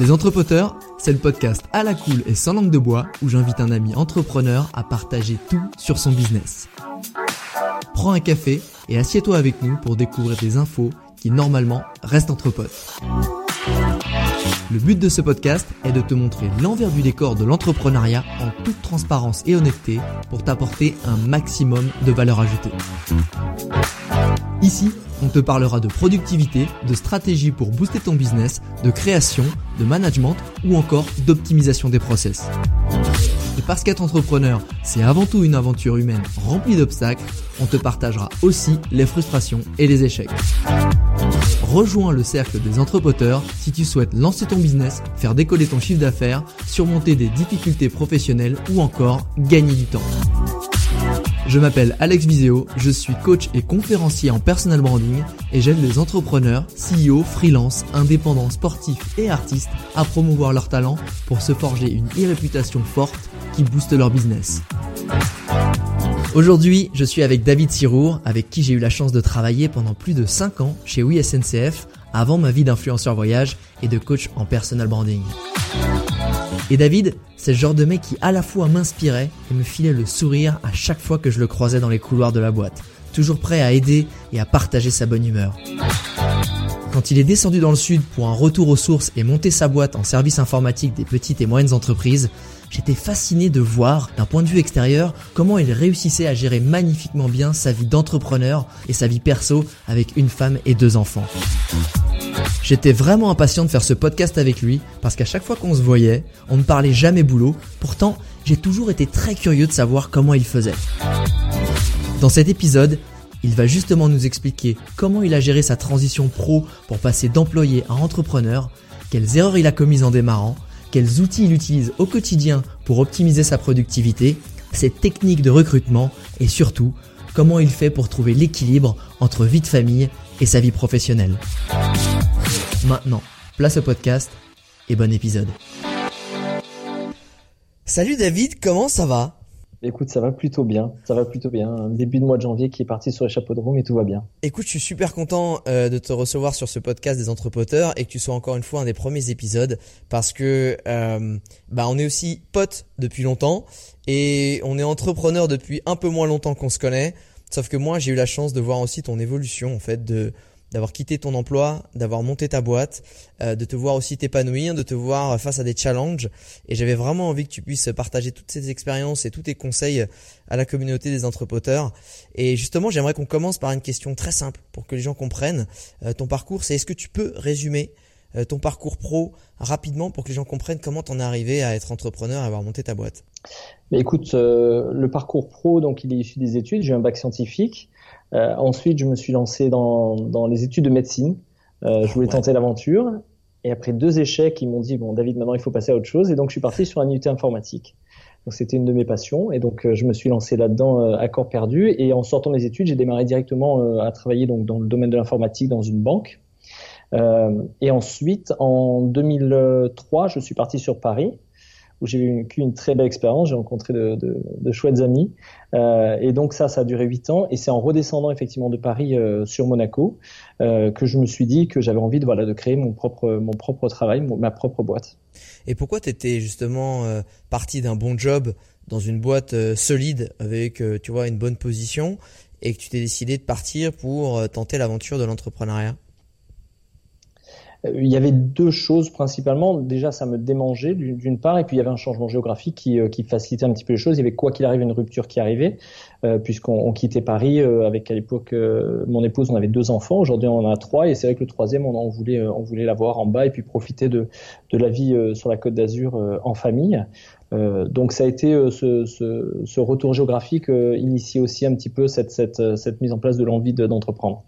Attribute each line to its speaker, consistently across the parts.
Speaker 1: Les Entrepoteurs, c'est le podcast à la cool et sans langue de bois où j'invite un ami entrepreneur à partager tout sur son business. Prends un café et assieds-toi avec nous pour découvrir des infos qui normalement restent entre potes. Le but de ce podcast est de te montrer l'envers du décor de l'entrepreneuriat en toute transparence et honnêteté pour t'apporter un maximum de valeur ajoutée. Ici, on te parlera de productivité, de stratégie pour booster ton business, de création, de management ou encore d'optimisation des process. Et parce qu'être entrepreneur, c'est avant tout une aventure humaine remplie d'obstacles, on te partagera aussi les frustrations et les échecs. Rejoins le cercle des entrepreneurs si tu souhaites lancer ton business, faire décoller ton chiffre d'affaires, surmonter des difficultés professionnelles ou encore gagner du temps. Je m'appelle Alex Viseo, je suis coach et conférencier en personal branding et j'aide les entrepreneurs, CEO, freelance, indépendants, sportifs et artistes à promouvoir leurs talents pour se forger une e-réputation forte qui booste leur business. Aujourd'hui, je suis avec David Sirour, avec qui j'ai eu la chance de travailler pendant plus de 5 ans chez WeSNCF avant ma vie d'influenceur voyage et de coach en personal branding. Et David, c'est le genre de mec qui à la fois m'inspirait et me filait le sourire à chaque fois que je le croisais dans les couloirs de la boîte, toujours prêt à aider et à partager sa bonne humeur. Quand il est descendu dans le sud pour un retour aux sources et monter sa boîte en service informatique des petites et moyennes entreprises, j'étais fasciné de voir, d'un point de vue extérieur, comment il réussissait à gérer magnifiquement bien sa vie d'entrepreneur et sa vie perso avec une femme et deux enfants. J'étais vraiment impatient de faire ce podcast avec lui parce qu'à chaque fois qu'on se voyait, on ne parlait jamais boulot. Pourtant, j'ai toujours été très curieux de savoir comment il faisait. Dans cet épisode, il va justement nous expliquer comment il a géré sa transition pro pour passer d'employé à entrepreneur, quelles erreurs il a commises en démarrant, quels outils il utilise au quotidien pour optimiser sa productivité, ses techniques de recrutement et surtout comment il fait pour trouver l'équilibre entre vie de famille et sa vie professionnelle. Maintenant, place au podcast et bon épisode. Salut David, comment ça va?
Speaker 2: Écoute, ça va plutôt bien. Ça va plutôt bien. début de mois de janvier qui est parti sur les chapeaux de roue, mais tout va bien.
Speaker 1: Écoute, je suis super content euh, de te recevoir sur ce podcast des entrepoteurs et que tu sois encore une fois un des premiers épisodes parce que euh, bah on est aussi potes depuis longtemps et on est entrepreneur depuis un peu moins longtemps qu'on se connaît. Sauf que moi, j'ai eu la chance de voir aussi ton évolution en fait de d'avoir quitté ton emploi, d'avoir monté ta boîte, euh, de te voir aussi t'épanouir, de te voir face à des challenges. Et j'avais vraiment envie que tu puisses partager toutes ces expériences et tous tes conseils à la communauté des entrepreneurs. Et justement, j'aimerais qu'on commence par une question très simple pour que les gens comprennent euh, ton parcours. C'est est-ce que tu peux résumer euh, ton parcours pro rapidement pour que les gens comprennent comment t'en es arrivé à être entrepreneur et avoir monté ta boîte?
Speaker 2: Mais écoute, le parcours pro, donc il est issu des études. J'ai un bac scientifique. Euh, ensuite, je me suis lancé dans, dans les études de médecine. Euh, je voulais tenter l'aventure. Et après deux échecs, ils m'ont dit bon, David, maintenant il faut passer à autre chose. Et donc, je suis parti sur un UT informatique. Donc, c'était une de mes passions. Et donc, euh, je me suis lancé là-dedans euh, à corps perdu. Et en sortant des études, j'ai démarré directement euh, à travailler donc dans le domaine de l'informatique dans une banque. et ensuite, en 2003, je suis parti sur Paris où j'ai eu une très belle expérience. J'ai rencontré de, de, chouettes amis. Euh, et donc ça, ça a duré huit ans. Et c'est en redescendant effectivement de Paris euh, sur Monaco euh, que je me suis dit que j'avais envie de, voilà, de créer mon propre, mon propre travail, ma propre boîte.
Speaker 1: Et pourquoi tu étais justement parti d'un bon job dans une boîte solide avec, tu vois, une bonne position et que tu t'es décidé de partir pour tenter l'aventure de l'entrepreneuriat?
Speaker 2: Il y avait deux choses principalement. Déjà, ça me démangeait d'une part, et puis il y avait un changement géographique qui, euh, qui, facilitait un petit peu les choses. Il y avait quoi qu'il arrive une rupture qui arrivait, euh, puisqu'on quittait Paris avec à l'époque mon épouse, on avait deux enfants. Aujourd'hui, on en a trois, et c'est vrai que le troisième, on, on voulait, on voulait l'avoir en bas et puis profiter de, de la vie sur la Côte d'Azur en famille. Euh, donc ça a été ce, ce, ce, retour géographique initié aussi un petit peu cette, cette, cette mise en place de l'envie d'entreprendre.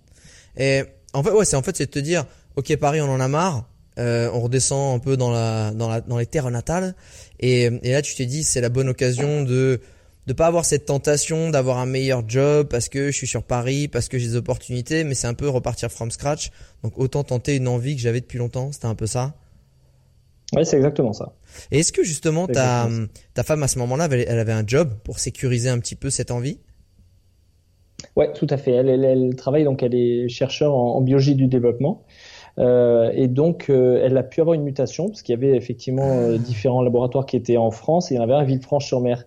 Speaker 1: Et en fait, ouais, c'est en fait c'est de te dire, ok Paris, on en a marre, euh, on redescend un peu dans la dans la dans les terres natales, et, et là tu t'es dit c'est la bonne occasion de de pas avoir cette tentation d'avoir un meilleur job parce que je suis sur Paris, parce que j'ai des opportunités, mais c'est un peu repartir from scratch. Donc autant tenter une envie que j'avais depuis longtemps. C'était un peu ça.
Speaker 2: Oui, c'est exactement ça.
Speaker 1: Et est-ce que justement ta, ta femme à ce moment-là, elle, avait un job pour sécuriser un petit peu cette envie?
Speaker 2: Ouais, tout à fait. Elle, elle, travaille donc, elle est chercheur en, biologie du développement. Euh, et donc, euh, elle a pu avoir une mutation parce qu'il y avait effectivement euh, différents laboratoires qui étaient en France et il y en avait un à Villefranche-sur-Mer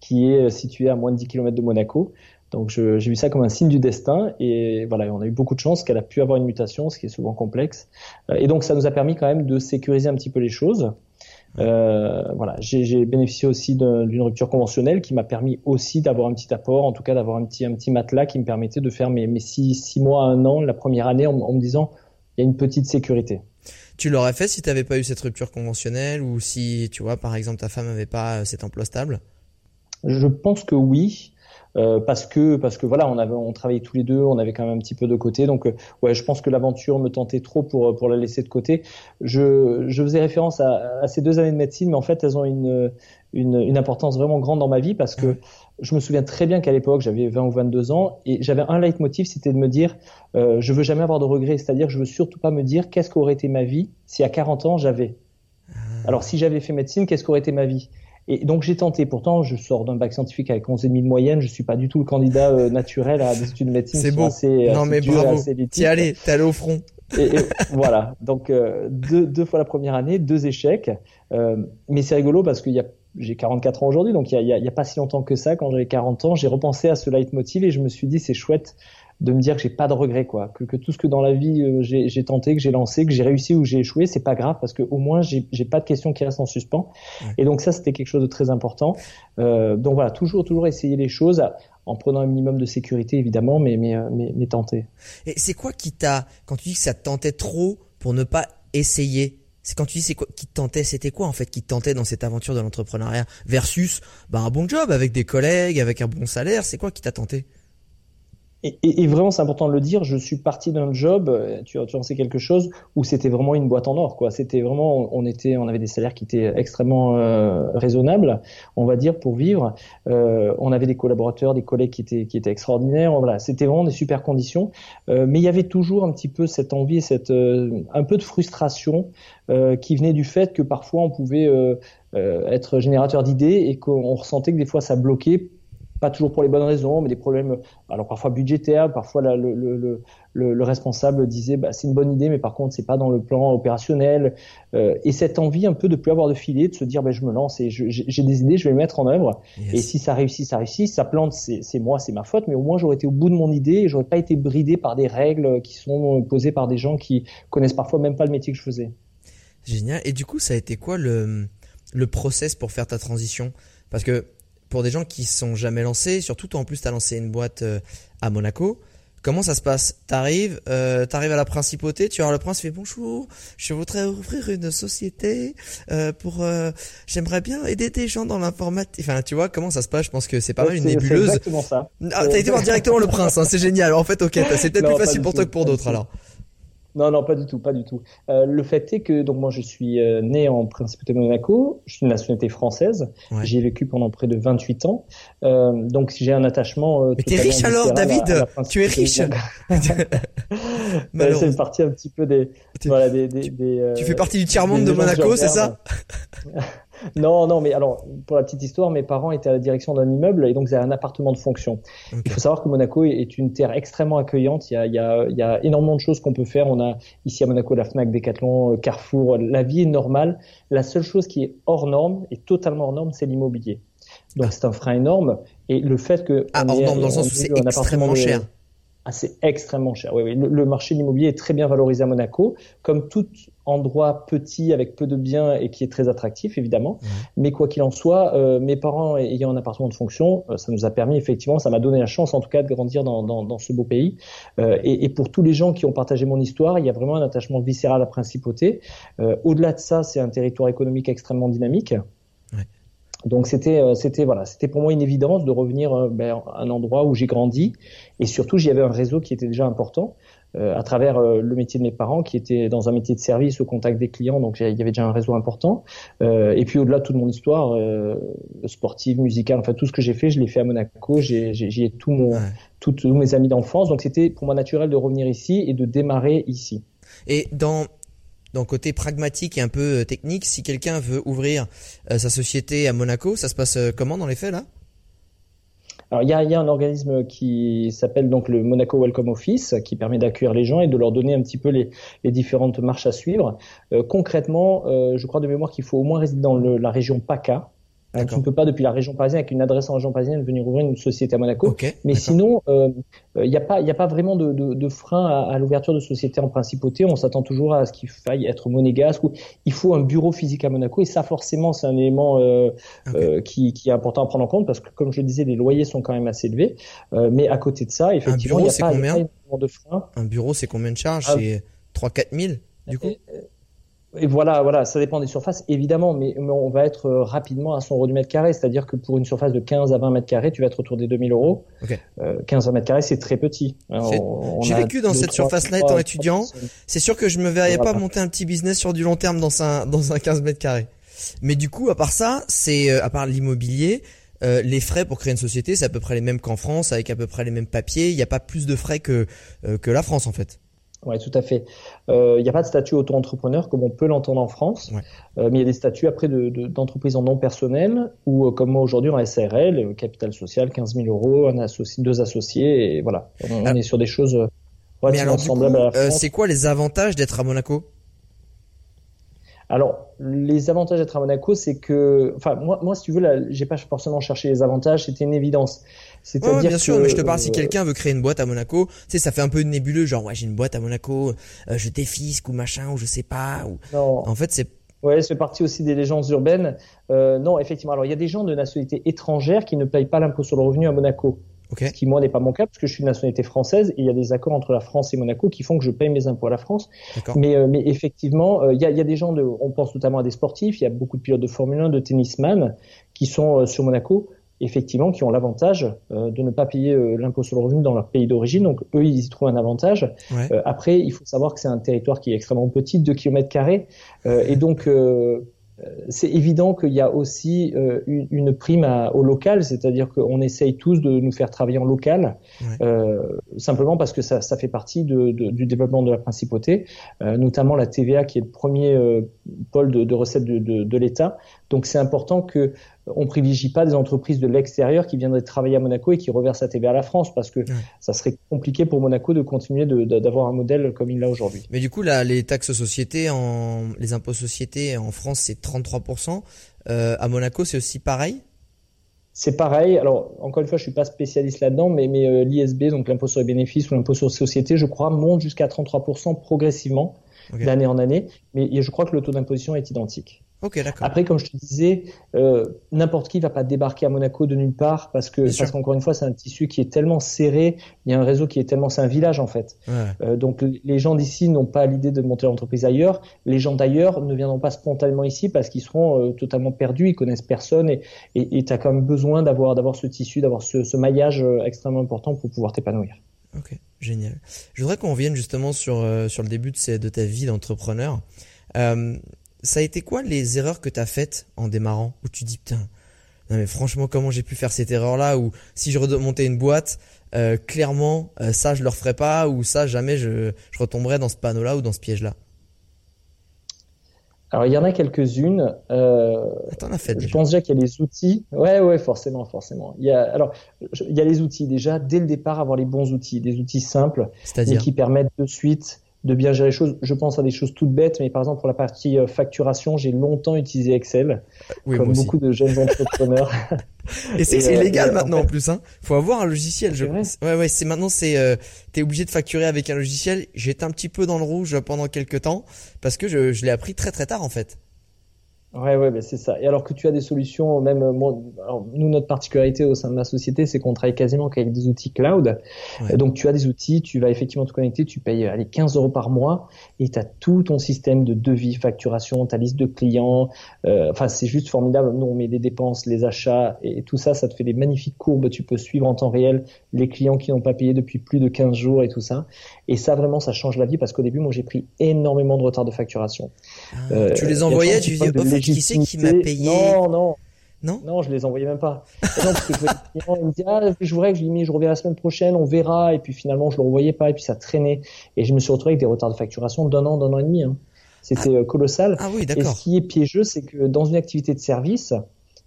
Speaker 2: qui est situé à moins de 10 km de Monaco. Donc j'ai vu ça comme un signe du destin et voilà, on a eu beaucoup de chance qu'elle a pu avoir une mutation, ce qui est souvent complexe. Et donc ça nous a permis quand même de sécuriser un petit peu les choses. Voilà, j'ai bénéficié aussi d'une rupture conventionnelle qui m'a permis aussi d'avoir un petit apport, en tout cas d'avoir un petit un petit matelas qui me permettait de faire mes, mes six, six mois, un an, la première année, en, en me disant il y a une petite sécurité.
Speaker 1: Tu l'aurais fait si tu n'avais pas eu cette rupture conventionnelle ou si tu vois par exemple ta femme n'avait pas cet emploi stable?
Speaker 2: Je pense que oui. Euh, parce que parce que voilà, on avait on travaillait tous les deux, on avait quand même un petit peu de côté. Donc euh, ouais, je pense que l'aventure me tentait trop pour pour la laisser de côté. Je je faisais référence à, à ces deux années de médecine, mais en fait elles ont une une, une importance vraiment grande dans ma vie parce que je me souviens très bien qu'à l'époque j'avais 20 ou 22 ans et j'avais un leitmotiv, c'était de me dire euh, je veux jamais avoir de regrets, c'est-à-dire je veux surtout pas me dire qu'est-ce qu'aurait été ma vie si à 40 ans j'avais. Ah. Alors si j'avais fait médecine, qu'est-ce qu'aurait été ma vie? Et donc j'ai tenté. Pourtant, je sors d'un bac scientifique avec 11,5 de moyenne. Je suis pas du tout le candidat euh, naturel à des études de médecine.
Speaker 1: C'est beau. non mais bravo. T'y allais, t'es allé au front.
Speaker 2: Et, voilà. Donc euh, deux, deux, fois la première année, deux échecs. Euh, mais c'est rigolo parce qu'il y a j'ai 44 ans aujourd'hui, donc il y a, a, pas si longtemps que ça, quand j'avais 40 ans, j'ai repensé à ce leitmotiv et je me suis dit c'est chouette de me dire que j'ai pas de regrets quoi, que, que, tout ce que dans la vie euh, j'ai tenté, que j'ai lancé, que j'ai réussi ou j'ai échoué, c'est pas grave parce que au moins j'ai pas de questions qui restent en suspens. Et donc ça c'était quelque chose de très important. Euh, donc voilà, toujours toujours essayer les choses en prenant un minimum de sécurité évidemment, mais mais euh, mais, mais tenter.
Speaker 1: Et c'est quoi qui t'a quand tu dis que ça te tentait trop pour ne pas essayer c'est quand tu dis c'est quoi qui te tentait, c'était quoi en fait qui te tentait dans cette aventure de l'entrepreneuriat versus bah, un bon job avec des collègues, avec un bon salaire, c'est quoi qui t'a tenté?
Speaker 2: Et, et, vraiment, c'est important de le dire. Je suis parti d'un job, euh, tu, tu en sais quelque chose, où c'était vraiment une boîte en or. Quoi. C'était vraiment, on était, on avait des salaires qui étaient extrêmement euh, raisonnables, on va dire, pour vivre. Euh, on avait des collaborateurs, des collègues qui étaient, qui étaient extraordinaires. Voilà, c'était vraiment des super conditions. Euh, mais il y avait toujours un petit peu cette envie, cette, euh, un peu de frustration qui venait du fait que parfois on pouvait être générateur d'idées et qu'on ressentait que des fois ça bloquait pas toujours pour les bonnes raisons, mais des problèmes, alors parfois budgétaires, parfois le, le, le, le, responsable disait bah, c'est une bonne idée, mais par contre c'est pas dans le plan opérationnel. Euh, et cette envie un peu de plus avoir de filet, de se dire bah, je me lance et j'ai des idées, je vais les mettre en œuvre. Et si ça réussit, ça réussit. Si ça plante, c'est moi, c'est ma faute, mais au moins j'aurais été au bout de mon idée et j'aurais pas été bridé par des règles qui sont posées par des gens qui connaissent parfois même pas le métier que je faisais.
Speaker 1: Génial. Et du coup, ça a été quoi le, le process pour faire ta transition? Parce que pour des gens qui sont jamais lancés, surtout toi en plus tu as lancé une boîte euh, à Monaco. Comment ça se passe? T'arrives, euh, t'arrives à la principauté, tu vois le prince fait bonjour, je voudrais ouvrir une société euh, pour, euh, j'aimerais bien aider des gens dans l'informatique. Enfin, tu vois comment ça se passe? Je pense que c'est pas mal une nébuleuse.
Speaker 2: Exactement ça.
Speaker 1: Ah, t'as été voir directement le prince, hein, c'est génial. En fait, ok, c'est peut-être plus facile pour toi que pour d'autres alors.
Speaker 2: Non, non, pas du tout, pas du tout. Euh, le fait est que donc moi je suis euh, né en Principauté de Monaco, je suis de nationalité française, j'ai vécu pendant près de 28 ans, euh, donc j'ai un attachement.
Speaker 1: Euh, Mais t'es riche alors, David Tu es riche.
Speaker 2: c'est une partie un petit peu des, voilà, des, des, des
Speaker 1: Tu fais partie du tiers monde de Monaco, c'est ça
Speaker 2: non, non, mais alors, pour la petite histoire, mes parents étaient à la direction d'un immeuble et donc ils avaient un appartement de fonction. Il faut savoir que Monaco est une terre extrêmement accueillante. Il y a, il y a, il y a énormément de choses qu'on peut faire. On a ici à Monaco la Fnac, Decathlon, euh, Carrefour. La vie est normale. La seule chose qui est hors norme, et totalement hors norme, c'est l'immobilier. Donc c'est un frein énorme. Et le fait que...
Speaker 1: Ah, hors norme dans le sens où c'est extrêmement cher.
Speaker 2: Ah, c'est extrêmement cher. Oui, oui. Le, marché de l'immobilier est très bien valorisé à Monaco, comme tout endroit petit avec peu de biens et qui est très attractif évidemment. Mais quoi qu'il en soit, euh, mes parents ayant un appartement de fonction, euh, ça nous a permis effectivement, ça m'a donné la chance en tout cas de grandir dans, dans, dans ce beau pays. Euh, et, et, pour tous les gens qui ont partagé mon histoire, il y a vraiment un attachement viscéral à la principauté. Euh, au-delà de ça, c'est un territoire économique extrêmement dynamique. Donc c'était c'était voilà c'était pour moi une évidence de revenir ben, à un endroit où j'ai grandi et surtout j'y avais un réseau qui était déjà important. Euh, à travers euh, le métier de mes parents qui étaient dans un métier de service au contact des clients, donc il y avait déjà un réseau important. Euh, et puis au-delà de toute mon histoire sportive, musicale, enfin tout ce que j'ai fait, je l'ai fait à Monaco, j'ai ai tout mon, tous mes amis d'enfance, donc c'était pour moi naturel de revenir ici et de démarrer ici.
Speaker 1: Et dans dans côté pragmatique et un peu technique, si quelqu'un veut ouvrir sa société à Monaco, ça se passe comment dans les faits là?
Speaker 2: Alors il y a, un organisme qui s'appelle donc le Monaco Welcome Office, qui permet d'accueillir les gens et de leur donner un petit peu les, différentes marches à suivre. Euh, concrètement, euh, je crois de mémoire qu'il faut au moins résider dans la région PACA, tu ne peux pas depuis la région parisienne avec une adresse en région parisienne venir ouvrir une société à Monaco. mais sinon, il euh, n'y a pas, il a pas vraiment de, de, de frein à, à l'ouverture de société en principauté. On s'attend toujours à ce qu'il faille être monégasque ou il faut un bureau physique à Monaco et ça forcément c'est un élément euh, euh, qui, qui, est important à prendre en compte parce que comme je le disais, les loyers sont quand même assez élevés. Euh, mais à côté de ça, effectivement, il n'y a, pas,
Speaker 1: de frein. Un bureau, c'est combien de charges? Ah. C'est 3-4 000 du coup?
Speaker 2: Et voilà, voilà, ça dépend des surfaces, évidemment, mais, on va être euh, rapidement à son euro du mètre carré, c'est-à-dire que pour une surface de 15 à 20 mètres carrés, tu vas être autour des 2000 euros. Okay. Euh, 15 à mètres carrés, c'est très petit.
Speaker 1: J'ai vécu dans cette surface-là étant étudiant. C'est sûr que je me verrais pas monter un petit business sur du long terme dans un, dans un 15 mètres carrés. Mais du coup, à part ça, c'est, euh, à part l'immobilier, euh, les frais pour créer une société, c'est à peu près les mêmes qu'en France, avec à peu près les mêmes papiers. Il n'y a pas plus de frais que, que la France, en fait.
Speaker 2: Oui, tout à fait. Il euh, n'y a pas de statut auto-entrepreneur comme on peut l'entendre en France, euh, mais il y a des statuts après d'entreprise de, en nom personnel ou euh, comme moi aujourd'hui en SARL, capital social, 15 000 euros, un associé, deux associés, et voilà. On, ah. est sur des choses
Speaker 1: relativement semblables à la France. c'est quoi les avantages d'être à Monaco?
Speaker 2: Alors, les avantages d'être à Monaco, c'est que, enfin, moi, moi, si tu veux, j'ai pas forcément cherché les avantages, c'était une évidence.
Speaker 1: C'est-à-dire bien sûr, mais je te parle si euh, quelqu'un veut créer une boîte à Monaco, tu sais, ça fait un peu nébuleux, genre ouais, j'ai une boîte à Monaco, euh, je défisque ou machin ou je sais pas. Ou... Non. En fait, c'est
Speaker 2: Ouais, c'est parti aussi des légendes urbaines. Euh, non, effectivement. Alors, il y a des gens de nationalité étrangère qui ne payent pas l'impôt sur le revenu à Monaco. Ce qui, moi, n'est pas mon cas, parce que je suis de nationalité française, et il y a des accords entre la France et Monaco qui font que je paye mes impôts à la France. Mais, euh, mais effectivement, euh, il y, a, y, a, des gens, de, on pense notamment à des sportifs, il y a beaucoup de pilotes de Formule 1, de tennisman, qui sont sur Monaco, effectivement, qui ont l'avantage de ne pas payer l'impôt sur le revenu dans leur pays d'origine. Donc, eux, ils y trouvent un avantage. après, il faut savoir que c'est un territoire qui est extrêmement petit, 2 km carrés. et donc, euh, c'est évident qu'il y a aussi euh, une, prime au local, c'est-à-dire qu'on essaye tous de nous faire travailler en local, euh, simplement parce que ça, fait partie du développement de la principauté, notamment la TVA qui est le premier pôle de, recettes de l'État. Donc c'est important que on privilégie pas des entreprises de l'extérieur qui viendraient travailler à Monaco et qui reversent la TVA à la France parce que ça serait compliqué pour Monaco de continuer d'avoir un modèle comme il l'a aujourd'hui.
Speaker 1: Mais du coup là, les taxes sociétés, en, les impôts sociétés en France c'est 33%. Euh, à Monaco c'est aussi pareil?
Speaker 2: C'est pareil. Alors, encore une fois, je suis pas spécialiste là-dedans, mais, mais euh, l'ISB, donc l'impôt sur les bénéfices ou l'impôt sur les sociétés, je crois, monte jusqu'à 33% progressivement d'année en année. Mais je crois que le taux d'imposition est identique. Après, comme je te disais, euh, n'importe qui va pas débarquer à Monaco de nulle part parce que parce qu'encore une fois, c'est un tissu qui est tellement serré. Il y a un réseau qui est tellement, c'est un village en fait. Euh, donc les gens d'ici n'ont pas l'idée de monter l'entreprise ailleurs. Les gens d'ailleurs ne viendront pas spontanément ici parce qu'ils seront euh, totalement perdus, ils connaissent personne et et tu as quand même besoin d'avoir d'avoir ce tissu, d'avoir ce, ce maillage euh, extrêmement important pour pouvoir t'épanouir.
Speaker 1: Ok, génial. Je voudrais qu'on revienne justement sur euh, sur le début de, de ta vie d'entrepreneur. Euh, ça a été quoi les erreurs que tu as faites en démarrant Où tu dis, putain, non mais franchement, comment j'ai pu faire cette erreur-là Ou si je remontais une boîte, euh, clairement, euh, ça je le referais pas, ou ça jamais je, je retomberais dans ce panneau-là ou dans ce piège-là?
Speaker 2: Alors il y en a quelques-unes. Euh,
Speaker 1: T'en as fait.
Speaker 2: Je pense déjà qu'il y a les outils. Ouais, ouais, forcément, forcément. Il y a alors il y a les outils déjà dès le départ avoir les bons outils, des outils simples, et qui permettent de suite de bien gérer les choses. Je pense à des choses toutes bêtes, mais par exemple pour la partie euh, facturation, j'ai longtemps utilisé Excel, comme beaucoup de jeunes entrepreneurs.
Speaker 1: Et c'est euh, illégal maintenant en plus. Hein. Faut avoir un logiciel. Je... Ouais, ouais. C'est maintenant c'est euh, t'es obligé de facturer avec un logiciel. J'étais un petit peu dans le rouge pendant quelques temps parce que je, je l'ai appris très très tard en fait.
Speaker 2: Ouais, ouais, ben c'est ça. Et alors que tu as des solutions, même moi, alors, nous notre particularité au sein de ma société, c'est qu'on travaille quasiment qu'avec des outils cloud. Donc tu as des outils, tu vas effectivement te connecter, tu payes allez 15 euros par mois et tu as tout ton système de devis, facturation, ta liste de clients. Euh, enfin, c'est juste formidable. Nous on met les dépenses, les achats et tout ça, ça te fait des magnifiques courbes. Tu peux suivre en temps réel les clients qui n'ont pas payé depuis plus de 15 jours et tout ça. Et ça vraiment, ça change la vie parce qu'au début, moi j'ai pris énormément de retard de facturation.
Speaker 1: Ah, euh, tu les envoyais, tu disais, qui c'est qui m'a payé?
Speaker 2: Non, non. Non? Non, je les envoyais même pas. non, parce que je il me dit, ah, je voudrais que je lui je reviens la semaine prochaine, on verra. Et puis finalement, je le revoyais pas, et puis ça traînait. Et je me suis retrouvé avec des retards de facturation d'un an, d'un an et demi. Hein. C'était ah. Euh, colossal.
Speaker 1: Ah oui,
Speaker 2: d'accord. Et ce qui est piégeux, c'est que dans une activité de service,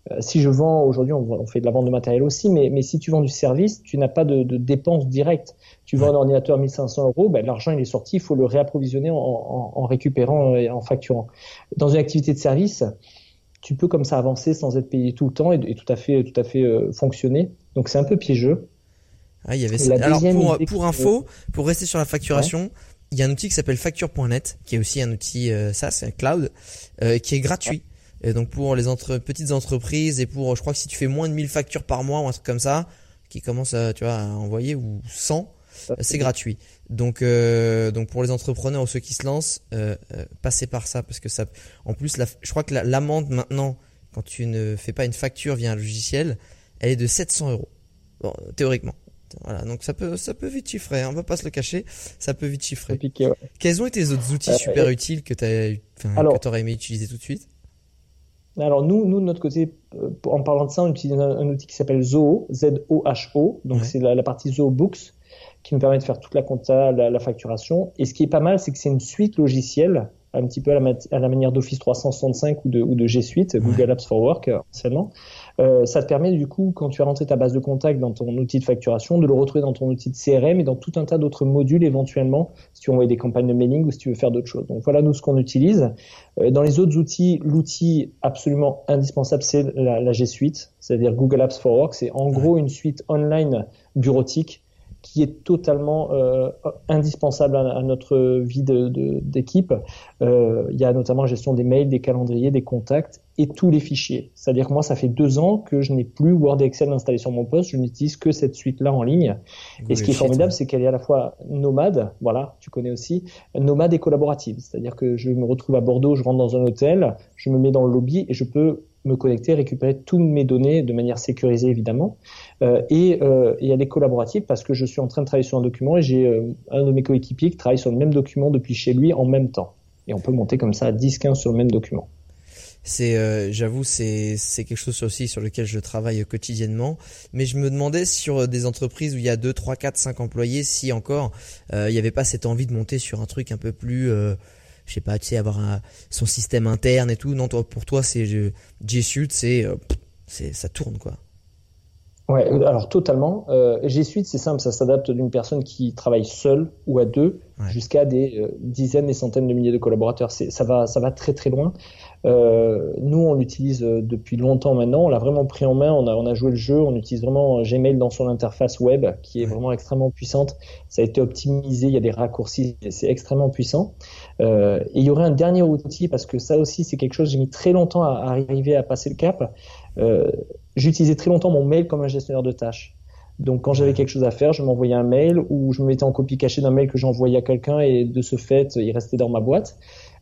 Speaker 2: euh, si je vends aujourd'hui, on, fait de la vente de matériel aussi, mais, mais si tu vends du service, tu n'as pas de, de dépenses directes. Tu vends un ordinateur 1500 euros, ben, l'argent il est sorti, il faut le réapprovisionner en, en, en récupérant et en facturant. Dans une activité de service, tu peux comme ça avancer sans être payé tout le temps et, tout à fait, tout à fait euh, fonctionner. Donc c'est un peu piégeux.
Speaker 1: Ah, il y avait ça. Alors pour, pour info, pour rester sur la facturation, il y a un outil qui s'appelle facture.net, qui est aussi un outil euh, ça, c'est un cloud, euh, qui est gratuit. Et donc pour les entre, petites entreprises et pour, je crois que si tu fais moins de 1000 factures par mois ou un truc comme ça, qui commence à, tu vois, à envoyer ou 100, c'est gratuit. Donc, euh, donc pour les entrepreneurs ou ceux qui se lancent, euh, euh, passez par ça parce que ça. En plus, la, je crois que l'amende maintenant, quand tu ne fais pas une facture via un logiciel, elle est de 700 euros. Bon, théoriquement. Voilà, donc ça peut, ça peut vite chiffrer. Hein, on va pas se le cacher, ça peut vite chiffrer. Quels ont été les autres outils super utiles que tu aurais aimé utiliser tout de suite?
Speaker 2: Alors nous, nous de notre côté, en parlant de ça, on utilise un, outil qui s'appelle Zoho, Z-O-H-O. Donc c'est la, la, partie Zoho Books qui me permet de faire toute la compta, la, facturation. Et ce qui est pas mal, c'est que c'est une suite logicielle, un petit peu à la, à la manière d'Office 365 ou de, ou de G Suite, Google Apps for Work anciennement. Euh, ça te permet du coup, quand tu as rentré ta base de contact dans ton outil de facturation, de le retrouver dans ton outil de CRM et dans tout un tas d'autres modules éventuellement, si tu veux envoyer des campagnes de mailing ou si tu veux faire d'autres choses. Donc voilà nous ce qu'on utilise. Euh, dans les autres outils, l'outil absolument indispensable, c'est la, la G Suite, c'est-à-dire Google Apps for Work. C'est en gros une suite online bureautique qui est totalement euh, indispensable à, notre vie d'équipe. De, euh, il y a notamment la gestion des mails, des calendriers, des contacts et tous les fichiers. C'est-à-dire que moi, ça fait deux ans que je n'ai plus Word et Excel installé sur mon poste. Je n'utilise que cette suite-là en ligne. et ce qui est formidable, c'est qu'elle est à la fois nomade, voilà, tu connais aussi, nomade et collaborative. C'est-à-dire que je me retrouve à Bordeaux, je rentre dans un hôtel, je me mets dans le lobby et je peux me connecter, récupérer toutes mes données de manière sécurisée évidemment, euh, et, euh, et, elle est collaborative parce que je suis en train de travailler sur un document et j'ai euh, un de mes coéquipiers qui travaille sur le même document depuis chez lui en même temps. Et on peut monter comme ça à 10-15 sur le même document.
Speaker 1: C'est, euh, j'avoue, c'est c'est quelque chose aussi sur lequel je travaille quotidiennement. Mais je me demandais sur des entreprises où il y a 2, 3, 4, 5 employés, si encore il n'y avait pas cette envie de monter sur un truc un peu plus je sais pas, tu sais, avoir un, son système interne et tout. Non, toi, pour toi, c'est G Suite, c'est, euh, c'est, ça tourne quoi.
Speaker 2: Ouais, alors totalement. Euh, G Suite, c'est simple, ça s'adapte d'une personne qui travaille seule ou à deux jusqu'à des euh, dizaines et centaines de milliers de collaborateurs. Ça va, ça va très très loin. Euh, nous, on l'utilise euh, depuis longtemps maintenant. On l'a vraiment pris en main. On a, on a joué le jeu. On utilise vraiment Gmail dans son interface web, qui est vraiment extrêmement puissante. Ça a été optimisé. Il y a des raccourcis. C'est extrêmement puissant. Euh, et il y aurait un dernier outil parce que ça aussi, c'est quelque chose. J'ai mis très longtemps à, arriver à passer le cap. Euh, J'utilisais très longtemps mon mail comme un gestionnaire de tâches. Donc quand j'avais quelque chose à faire, je m'envoyais un mail ou je me mettais en copie cachée d'un mail que j'envoyais à quelqu'un et de ce fait, il restait dans ma boîte.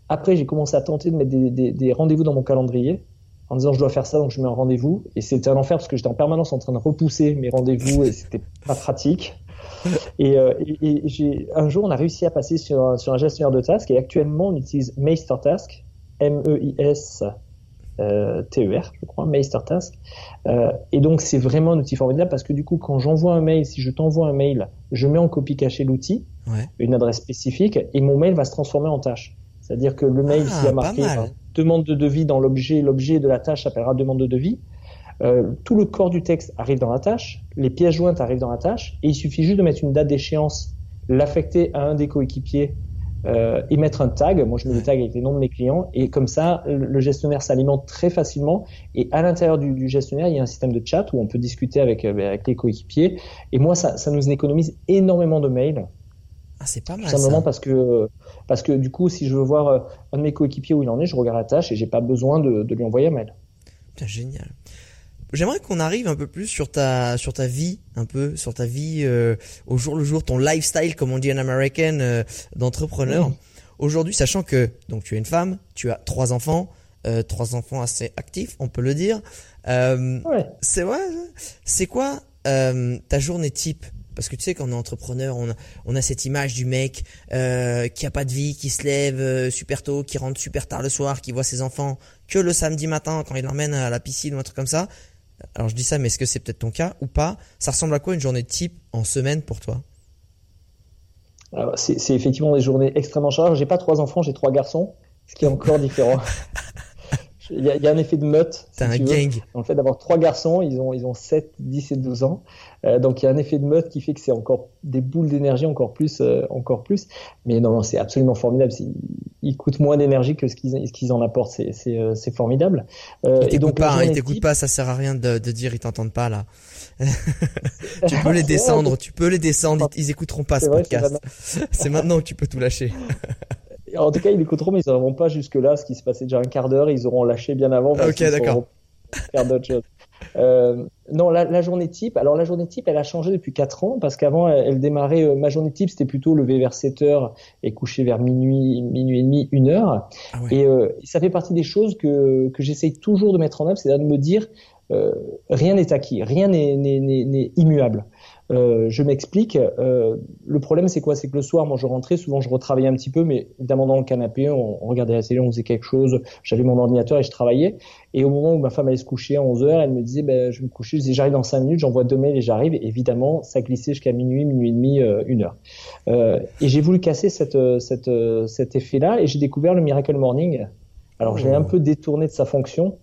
Speaker 2: Après, j'ai commencé à tenter de mettre des, rendez-vous dans mon calendrier en disant je dois faire ça, donc je mets un rendez-vous. Et c'était un enfer parce que j'étais en permanence en train de repousser mes rendez-vous et c'était pas pratique. Et, euh, un jour, on a réussi à passer sur un, sur un gestionnaire de tasks et actuellement, on utilise Task, M-E-I-S. Euh, TER, je crois, Task. Euh, et donc, c'est vraiment un outil formidable parce que du coup, quand j'envoie un mail, si je t'envoie un mail, je mets en copie cachée l'outil, une adresse spécifique, et mon mail va se transformer en tâche. C'est-à-dire que le mail, s'il y a ah, marqué demande de devis dans l'objet, l'objet de la tâche s'appellera demande de devis. Euh, tout le corps du texte arrive dans la tâche, les pièces jointes arrivent dans la tâche, et il suffit juste de mettre une date d'échéance, l'affecter à un des coéquipiers euh, et mettre un tag. Moi, je mets des tags avec les noms de mes clients, et comme ça, le gestionnaire s'alimente très facilement. Et à l'intérieur du, gestionnaire, il y a un système de chat où on peut discuter avec, euh, avec les coéquipiers. Et moi, ça, ça nous économise énormément de mails.
Speaker 1: Ah, c'est pas mal.
Speaker 2: Simplement parce que parce que du coup, si je veux voir euh, un de mes coéquipiers où il en est, je regarde la tâche et j'ai pas besoin de, de lui envoyer un mail.
Speaker 1: Putain, génial. J'aimerais qu'on arrive un peu plus sur ta sur ta vie, un peu sur ta vie euh, au jour le jour, ton lifestyle comme on dit en américaine euh, d'entrepreneur. Aujourd'hui, sachant que donc tu es une femme, tu as trois enfants, euh, trois enfants assez actifs, on peut le dire.
Speaker 2: Ouais.
Speaker 1: C'est ouais, c'est quoi ta journée type Parce que tu sais, quand on est entrepreneur, on a, on a cette image du mec euh, qui a pas de vie, qui se lève euh, super tôt, qui rentre super tard le soir, qui voit ses enfants que le samedi matin quand il l'emmène à la piscine ou un truc comme ça. Alors je dis ça, mais est-ce que c'est peut-être ton cas ou pas? Ça ressemble à quoi une journée type en semaine pour toi?
Speaker 2: C'est effectivement des journées extrêmement chargées. J'ai pas trois enfants, j'ai trois garçons, ce qui est encore différent. Il y, a, il y a un effet de meute. si
Speaker 1: T'as un
Speaker 2: veux.
Speaker 1: gang.
Speaker 2: Dans le fait d'avoir trois garçons, ils ont, ils ont 7, 10 et 12 ans. Euh, donc il y a un effet de meute qui fait que c'est encore des boules d'énergie encore plus, euh, encore plus. Mais non, non, c'est absolument formidable. C'est- Ils coûtent moins d'énergie que ce qu'ils en apportent. C'est c'est, euh, c'est formidable.
Speaker 1: Ils
Speaker 2: et
Speaker 1: t'écoutent
Speaker 2: donc
Speaker 1: pas, hein, ils t'écoutent pas, ça sert à rien de, de dire ils t'entendent pas là. tu peux les
Speaker 2: C'est vrai,
Speaker 1: descendre, tu peux les descendre, ils, ils écouteront pas
Speaker 2: C'est
Speaker 1: ce
Speaker 2: vrai, c'est
Speaker 1: podcast. C'est maintenant que tu peux tout lâcher.
Speaker 2: En tout cas, ils écouteront, mais ils n'auront pas jusque-là, ce qui se passait déjà un quart d'heure, ils auront lâché bien avant. parce
Speaker 1: Ok, d'accord.
Speaker 2: Faire d'autres choses. Euh, non, la, la journée type, alors la journée type, elle a changé depuis 4 ans, parce qu'avant, elle, elle démarrait, euh, ma journée type, c'était plutôt lever vers 7 heures et coucher vers minuit, minuit et demi, une heure.
Speaker 1: Ah ouais.
Speaker 2: Et euh, ça fait partie des choses que, que j'essaye toujours de mettre en œuvre, c'est-à-dire de me dire, euh, rien n'est acquis, rien n'est immuable. Euh, je m'explique. Euh, le problème, c'est quoi? C'est que le soir, moi, je rentrais, souvent, je retravaillais un petit peu, mais évidemment dans le canapé, on, on regardait la télé, on faisait quelque chose. J'avais mon ordinateur et je travaillais. Et au moment où ma femme allait se coucher à 11 heures, elle me disait, ben, je vais me coucher. Je disais, j'arrive dans 5 minutes, j'envoie deux mails et j'arrive. Et évidemment, ça glissait jusqu'à minuit, minuit et demi, euh, une heure. Euh, et j'ai voulu casser cette, cette, cet effet-là et j'ai découvert le Miracle Morning. Alors, je l'ai un peu détourné de sa fonction.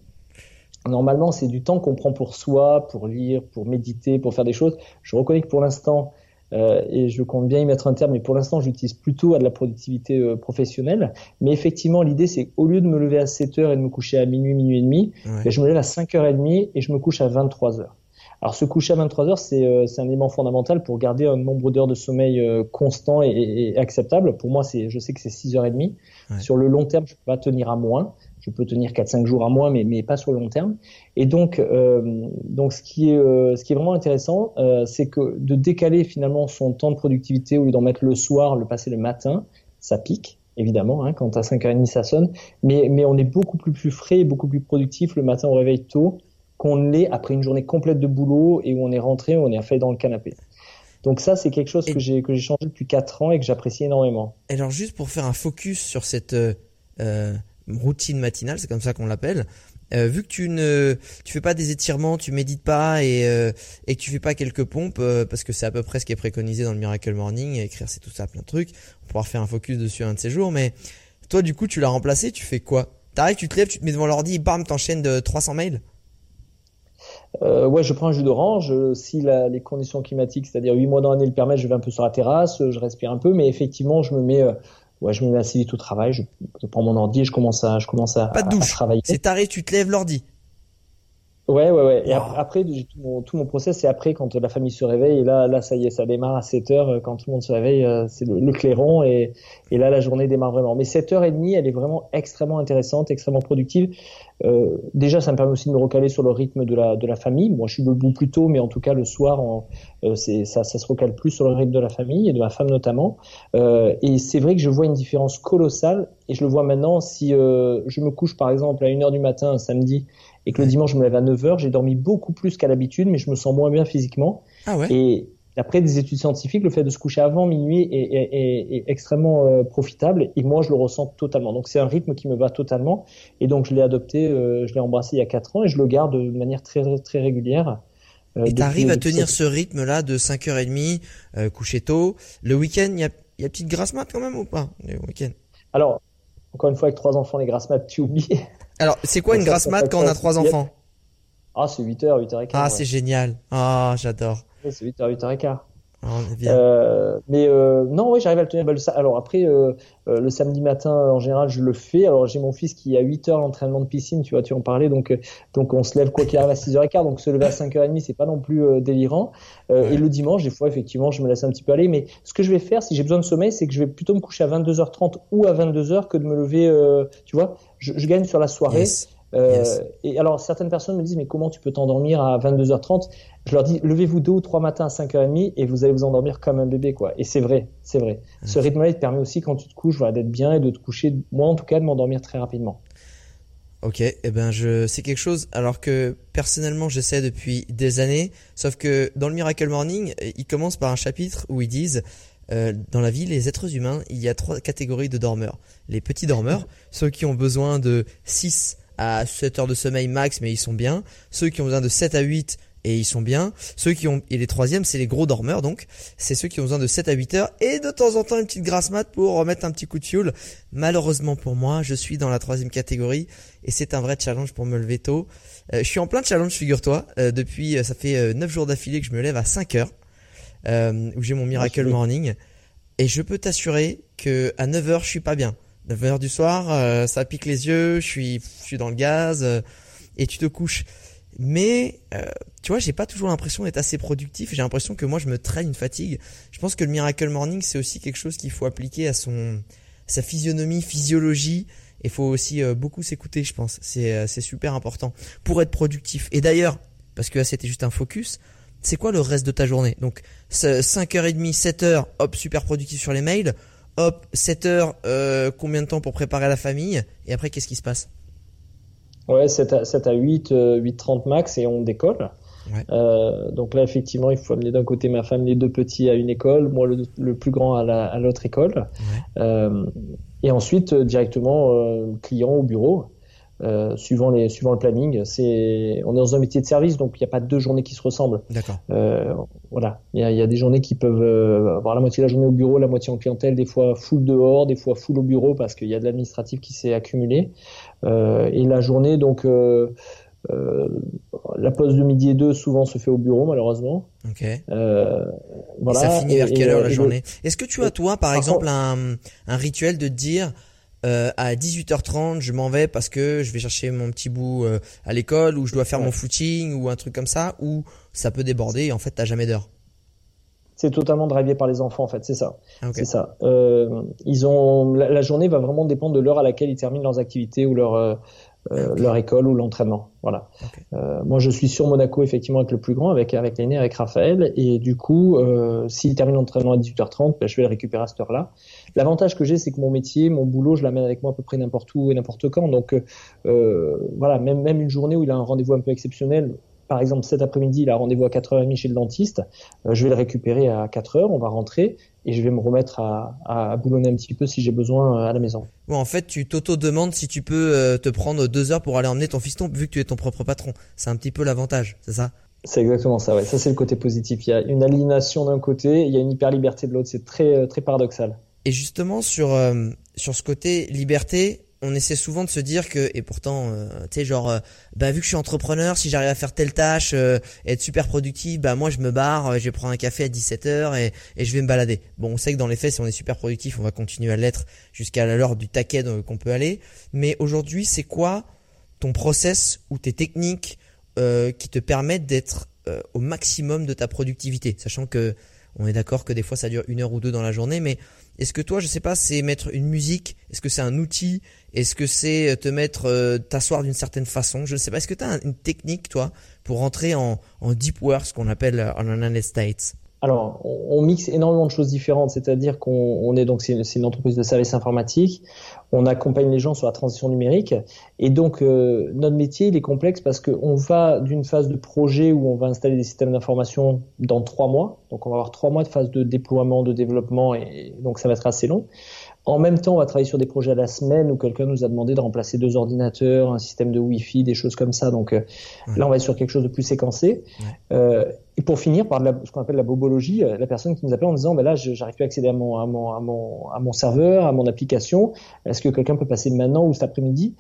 Speaker 2: Normalement, c'est du temps qu'on prend pour soi, pour lire, pour méditer, pour faire des choses. Je reconnais que pour l'instant, euh, et je compte bien y mettre un terme, mais pour l'instant, j'utilise plutôt à de la productivité euh, professionnelle. Mais effectivement, l'idée, c'est au lieu de me lever à 7 heures et de me coucher à minuit, minuit et demi,
Speaker 1: Ouais.
Speaker 2: ben, je me lève à 5h30 et je me couche à 23 heures. Alors, se coucher à 23 heures, c'est euh, un élément fondamental pour garder un nombre d'heures de sommeil euh, constant et, et- et acceptable. Pour moi, c'est, je sais que c'est 6h30.
Speaker 1: Ouais.
Speaker 2: Sur le long terme, je peux pas tenir à moins. Je peux tenir 4-5 jours à moins, mais, mais pas sur le long terme. Et donc, euh, donc ce qui est, euh, ce qui est vraiment intéressant, euh, c'est que de décaler finalement son temps de productivité au lieu d'en mettre le soir, le passer le matin, ça pique évidemment hein, quand à 5h30 ça sonne, mais mais on est beaucoup plus plus frais, et beaucoup plus productif le matin au réveil tôt qu'on l'est après une journée complète de boulot et où on est rentré, où on est fait dans le canapé. Donc ça, c'est quelque chose que j'ai que j'ai changé depuis 4 ans et que j'apprécie énormément.
Speaker 1: Et alors juste pour faire un focus sur cette euh, routine matinale, c'est comme ça qu'on l'appelle. euh, vu que tu ne tu fais pas des étirements, tu médites pas et euh, et que tu fais pas quelques pompes euh, parce que c'est à peu près ce qui est préconisé dans le Miracle Morning, écrire c'est tout ça plein de trucs. On pourra faire un focus dessus un de ces jours mais toi du coup tu l'as remplacé, tu fais quoi? T'arrives, tu te lèves, tu te mets devant l'ordi, bam, t'enchaînes de 300 mails?
Speaker 2: Euh, ouais, je prends un jus d'orange. euh, Si les conditions climatiques, c'est-à-dire 8 mois dans l'année le permettent, je vais un peu sur la terrasse, euh, je respire un peu, mais effectivement, je me mets, ouais, je me mets assez vite au travail. Je, je prends mon ordi et je commence à, je commence à,
Speaker 1: Pas de
Speaker 2: à
Speaker 1: douche.
Speaker 2: travailler.
Speaker 1: C'est taré, tu te lèves l'ordi.
Speaker 2: Ouais, ouais, ouais. Et après, tout mon, tout mon process, c'est après quand la famille se réveille. Et là, là, ça y est, ça démarre à 7 heures. euh, Quand tout le monde se réveille, euh, c'est le, le clairon. Et, et là, la journée démarre vraiment. Mais 7 heures et demie, elle est vraiment extrêmement intéressante, extrêmement productive. Euh, déjà, ça me permet aussi de me recaler sur le rythme de la, de la famille. Moi, je suis debout plus tôt, mais en tout cas, le soir, en- euh, ça, ça se recale plus sur le rythme de la famille et de ma femme notamment. Euh, et c'est vrai que je vois une différence colossale. Et je le vois maintenant si euh, je me couche, par exemple, à 1 heure du matin un samedi et que le dimanche je me lève à 9 heures, j'ai dormi beaucoup plus qu'à l'habitude, mais je me sens moins bien physiquement.
Speaker 1: Ah ouais.
Speaker 2: Et d'après des études scientifiques, le fait de se coucher avant minuit est, est- est- est extrêmement euh, profitable et moi je le ressens totalement. Donc c'est un rythme qui me va totalement et donc je l'ai adopté, euh, je l'ai embrassé il y a 4 ans et je le garde de manière très très régulière. euh,
Speaker 1: Et
Speaker 2: depuis-
Speaker 1: t'arrives à tenir ce rythme-là de 5h30, euh, coucher tôt? Le week-end, il y a, y a petite grasse mat quand même ou pas Le week-end?
Speaker 2: Alors encore une fois avec trois enfants, les grasses maths, tu oublies.
Speaker 1: Alors, c'est quoi une grasse mat quand on a trois enfants?
Speaker 2: Ah c'est 8 heures, 8 heures et quart.
Speaker 1: Ah,
Speaker 2: ouais.
Speaker 1: c'est génial. Ah, j'adore.
Speaker 2: C'est 8 heures, 8 heures et quart. Euh, mais euh, non, oui, j'arrive à le tenir. Bah, alors après, euh, euh, le samedi matin, en général, je le fais. Alors j'ai mon fils qui a 8 heures d'entraînement de piscine, tu vois, tu en parlais. Donc, donc on se lève quoi qu'il arrive à 6h15. Donc se lever à 5h30, c'est pas non plus délirant. Et le dimanche, des fois, effectivement, je me laisse un petit peu aller. Mais ce que je vais faire, si j'ai besoin de sommeil, c'est que je vais plutôt me coucher à 22h30 ou à 22h que de me lever, tu vois. Je, je, gagne sur la soirée. Euh, et alors, certaines personnes me disent, mais comment tu peux t'endormir à 22h30 Je leur dis, levez-vous deux ou trois matins à 5h30 et vous allez vous endormir comme un bébé, quoi. Et c'est vrai, c'est vrai. Ce rythme-là, il te permet aussi, quand tu te couches, voilà, d'être bien et de te coucher, moi en tout cas, de m'endormir très rapidement.
Speaker 1: Ok, et eh ben je c'est quelque chose alors que personnellement j'essaie depuis des années, sauf que dans le Miracle Morning, ils commencent par un chapitre où ils disent euh, dans la vie, les êtres humains, il y a trois catégories de dormeurs. Les petits dormeurs, ceux qui ont besoin de 6 à 7 heures de sommeil max, mais ils sont bien. Ceux qui ont besoin de 7 à 8 et ils sont bien. Ceux qui ont et les troisièmes, c'est les gros dormeurs donc, c'est ceux qui ont besoin de 7 à 8 heures et de temps en temps une petite grasse mat pour remettre un petit coup de fioul. Malheureusement pour moi, je suis dans la troisième catégorie et c'est un vrai challenge pour me lever tôt. Euh, je suis en plein challenge, figure-toi. Euh, depuis, euh, ça fait 9 jours d'affilée que je me lève à 5 heures, où j'ai mon miracle morning. Et je peux t'assurer que à 9 heures, je suis pas bien. 9h du soir, euh, ça pique les yeux, je suis, je suis dans le gaz, euh, et tu te couches. Mais, euh, tu vois, j'ai pas toujours l'impression d'être assez productif. J'ai l'impression que moi, je me traîne une fatigue. Je pense que le Miracle Morning, c'est aussi quelque chose qu'il faut appliquer à son, sa physionomie, physiologie. Il faut aussi beaucoup s'écouter, je pense. C'est, c'est super important pour être productif. Et d'ailleurs, parce que c'était juste un focus, c'est quoi le reste de ta journée? Donc, 5h30, 7h, hop, super productif sur les mails hop, 7 heures, euh, combien de temps pour préparer la famille Et après, qu'est-ce qui se passe?
Speaker 2: Ouais, 7 à, 7 à 8, 8h30 max et on décolle. Euh, donc là, effectivement, il faut amener d'un côté ma femme, les deux petits à une école, moi le, plus grand à l'autre école. Euh, et ensuite, directement, client au bureau. Euh, suivant les suivant le planning. C'est on est dans un métier de service, donc il n'y a pas deux journées qui se ressemblent.
Speaker 1: D'accord.
Speaker 2: Euh, voilà, il y a, y a, des journées qui peuvent euh, avoir la moitié de la journée au bureau, la moitié en clientèle, des fois full dehors, des fois full au bureau parce qu'il y a de l'administratif qui s'est accumulé. Et la journée, donc euh, la pause de midi et deux souvent se fait au bureau malheureusement.
Speaker 1: Ok. voilà. Et ça finit vers quelle heure la journée? Est-ce que tu as toi par, exemple un, un rituel de dire euh, à 18h30, je m'en vais parce que je vais chercher mon petit bout euh, à l'école ou je dois faire mon footing ou un truc comme ça ou ça peut déborder et en fait t'as jamais d'heure.
Speaker 2: C'est totalement drivé par les enfants en fait, c'est ça. Ah, c'est ça. Euh, ils ont la, journée va vraiment dépendre de l'heure à laquelle ils terminent leurs activités ou leur euh, euh, leur école ou l'entraînement. Voilà. Euh, moi, je suis sur Monaco effectivement avec le plus grand, avec avec l'aîné, avec Raphaël, et du coup, euh, s'il termine l'entraînement à 18h30, ben, je vais le récupérer à cette heure-là. L'avantage que j'ai, c'est que mon métier, mon boulot, je l'amène avec moi à peu près n'importe où et n'importe quand. Donc, euh, voilà, même même une journée où il a un rendez-vous un peu exceptionnel, par exemple, cet après-midi, il a rendez-vous à 4h30 chez le dentiste. Euh, je vais le récupérer à 4h, on va rentrer et je vais me remettre à, à, boulonner un petit peu si j'ai besoin euh, à la maison.
Speaker 1: Bon, en fait, tu t'auto-demandes si tu peux euh, te prendre deux heures pour aller emmener ton fiston vu que tu es ton propre patron. C'est un petit peu l'avantage, c'est ça?
Speaker 2: C'est exactement ça, ouais. Ça, c'est le côté positif. Il y a une aliénation d'un côté, il y a une hyper liberté de l'autre. C'est très, très paradoxal.
Speaker 1: Et justement, sur, sur ce côté liberté, on essaie souvent de se dire que et pourtant euh, tu sais genre euh, bah vu que je suis entrepreneur si j'arrive à faire telle tâche euh, être super productif bah moi je me barre je vais prendre un café à 17h et, et je vais me balader. Bon on sait que dans les faits si on est super productif on va continuer à l'être jusqu'à l'heure du taquet qu'on peut aller. Mais aujourd'hui c'est quoi ton process ou tes techniques qui te permettent d'être au maximum de ta productivité sachant que on est d'accord que des fois ça dure une heure ou deux dans la journée mais est-ce que toi, je sais pas, c'est mettre une musique Est-ce que c'est un outil Est-ce que c'est euh, te mettre, euh, t'asseoir d'une certaine façon Je ne sais pas. Est-ce que tu as une technique, toi, pour rentrer en, deep work, ce qu'on appelle euh, en analyst states?
Speaker 2: Alors, on, mixe énormément de choses différentes, c'est-à-dire qu'on est donc c'est une entreprise de services informatiques, on accompagne les gens sur la transition numérique, et donc euh, notre métier il est complexe parce qu'on va d'une phase de projet où on va installer des systèmes d'information dans trois mois, donc on va avoir trois mois de phase de déploiement, de développement, et donc ça va être assez long. En même temps, on va travailler sur des projets à la semaine où quelqu'un nous a demandé de remplacer deux ordinateurs, un système de Wi-Fi, des choses comme ça. Donc euh, là, on va être sur quelque chose de plus séquencé. Euh, et pour finir, par ce qu'on appelle la bobologie, euh, la personne qui nous appelle en disant, ben là, j'arrive plus à accéder à mon, à, mon, à, mon, à mon serveur, à mon application. Est-ce que quelqu'un peut passer maintenant ou cet après-midi?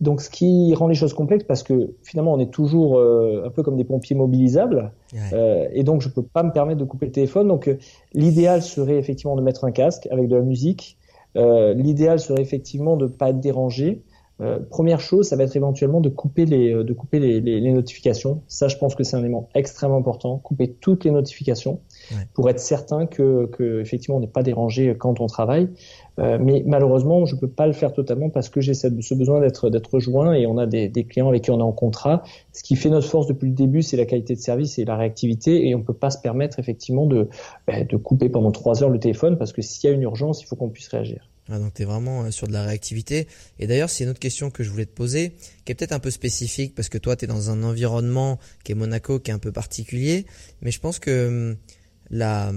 Speaker 2: Donc, ce qui rend les choses complexes parce que finalement, on est toujours euh, un peu comme des pompiers mobilisables. Euh, et donc, je peux pas me permettre de couper le téléphone. Donc, euh, l'idéal serait effectivement de mettre un casque avec de la musique. Euh, l'idéal serait effectivement de pas être dérangé. première chose, ça va être éventuellement de couper les, de couper les, les notifications. Ça, je pense que c'est un élément extrêmement important. Couper toutes les notifications pour être certain que, que effectivement, on n'est pas dérangé quand on travaille. Euh, mais malheureusement, je peux pas le faire totalement parce que j'ai ce besoin d'être d'être rejoint et on a des, des, clients avec qui on est en contrat. Ce qui fait notre force depuis le début, c'est la qualité de service et la réactivité et on peut pas se permettre effectivement de bah, de couper pendant trois heures le téléphone parce que s'il y a une urgence, il faut qu'on puisse réagir.
Speaker 1: Ah, donc tu es vraiment euh, sur de la réactivité. Et d'ailleurs, c'est une autre question que je voulais te poser, qui est peut-être un peu spécifique, parce que toi, tu es dans un environnement qui est Monaco, qui est un peu particulier. Mais je pense que hum, la,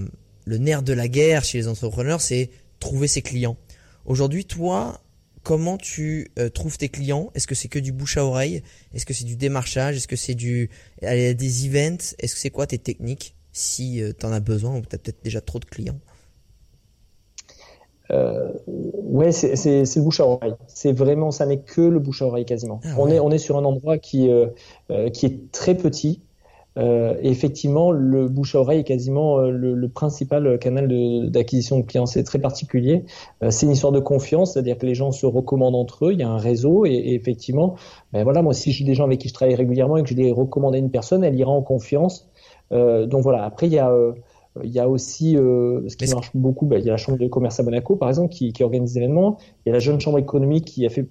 Speaker 1: le nerf de la guerre chez les entrepreneurs, c'est trouver ses clients. Aujourd'hui, toi, comment tu euh, trouves tes clients? Est-ce que c'est que du bouche à oreille? Est-ce que c'est du démarchage? Est-ce que c'est du des events? Est-ce que c'est quoi tes techniques si euh, tu en as besoin ou tu as peut-être déjà trop de clients?
Speaker 2: Euh, ouais, c'est le bouche à oreille. C'est vraiment, ça n'est que le bouche à oreille quasiment. Ah on est on est sur un endroit qui euh, qui est très petit. Euh, effectivement, le bouche à oreille est quasiment euh, le, principal canal d'acquisition de, clients. C'est très particulier. Euh, c'est une histoire de confiance, c'est-à-dire que les gens se recommandent entre eux. Il y a un réseau et, effectivement, ben voilà, moi si j'ai des gens avec qui je travaille régulièrement et que je les recommande à une personne, elle ira en confiance. donc voilà. Après, il y a il y a aussi ce qui marche beaucoup, ben, il y a la chambre de commerce à Monaco par exemple qui, qui organise des événements. Il y a la jeune chambre économique qui a fait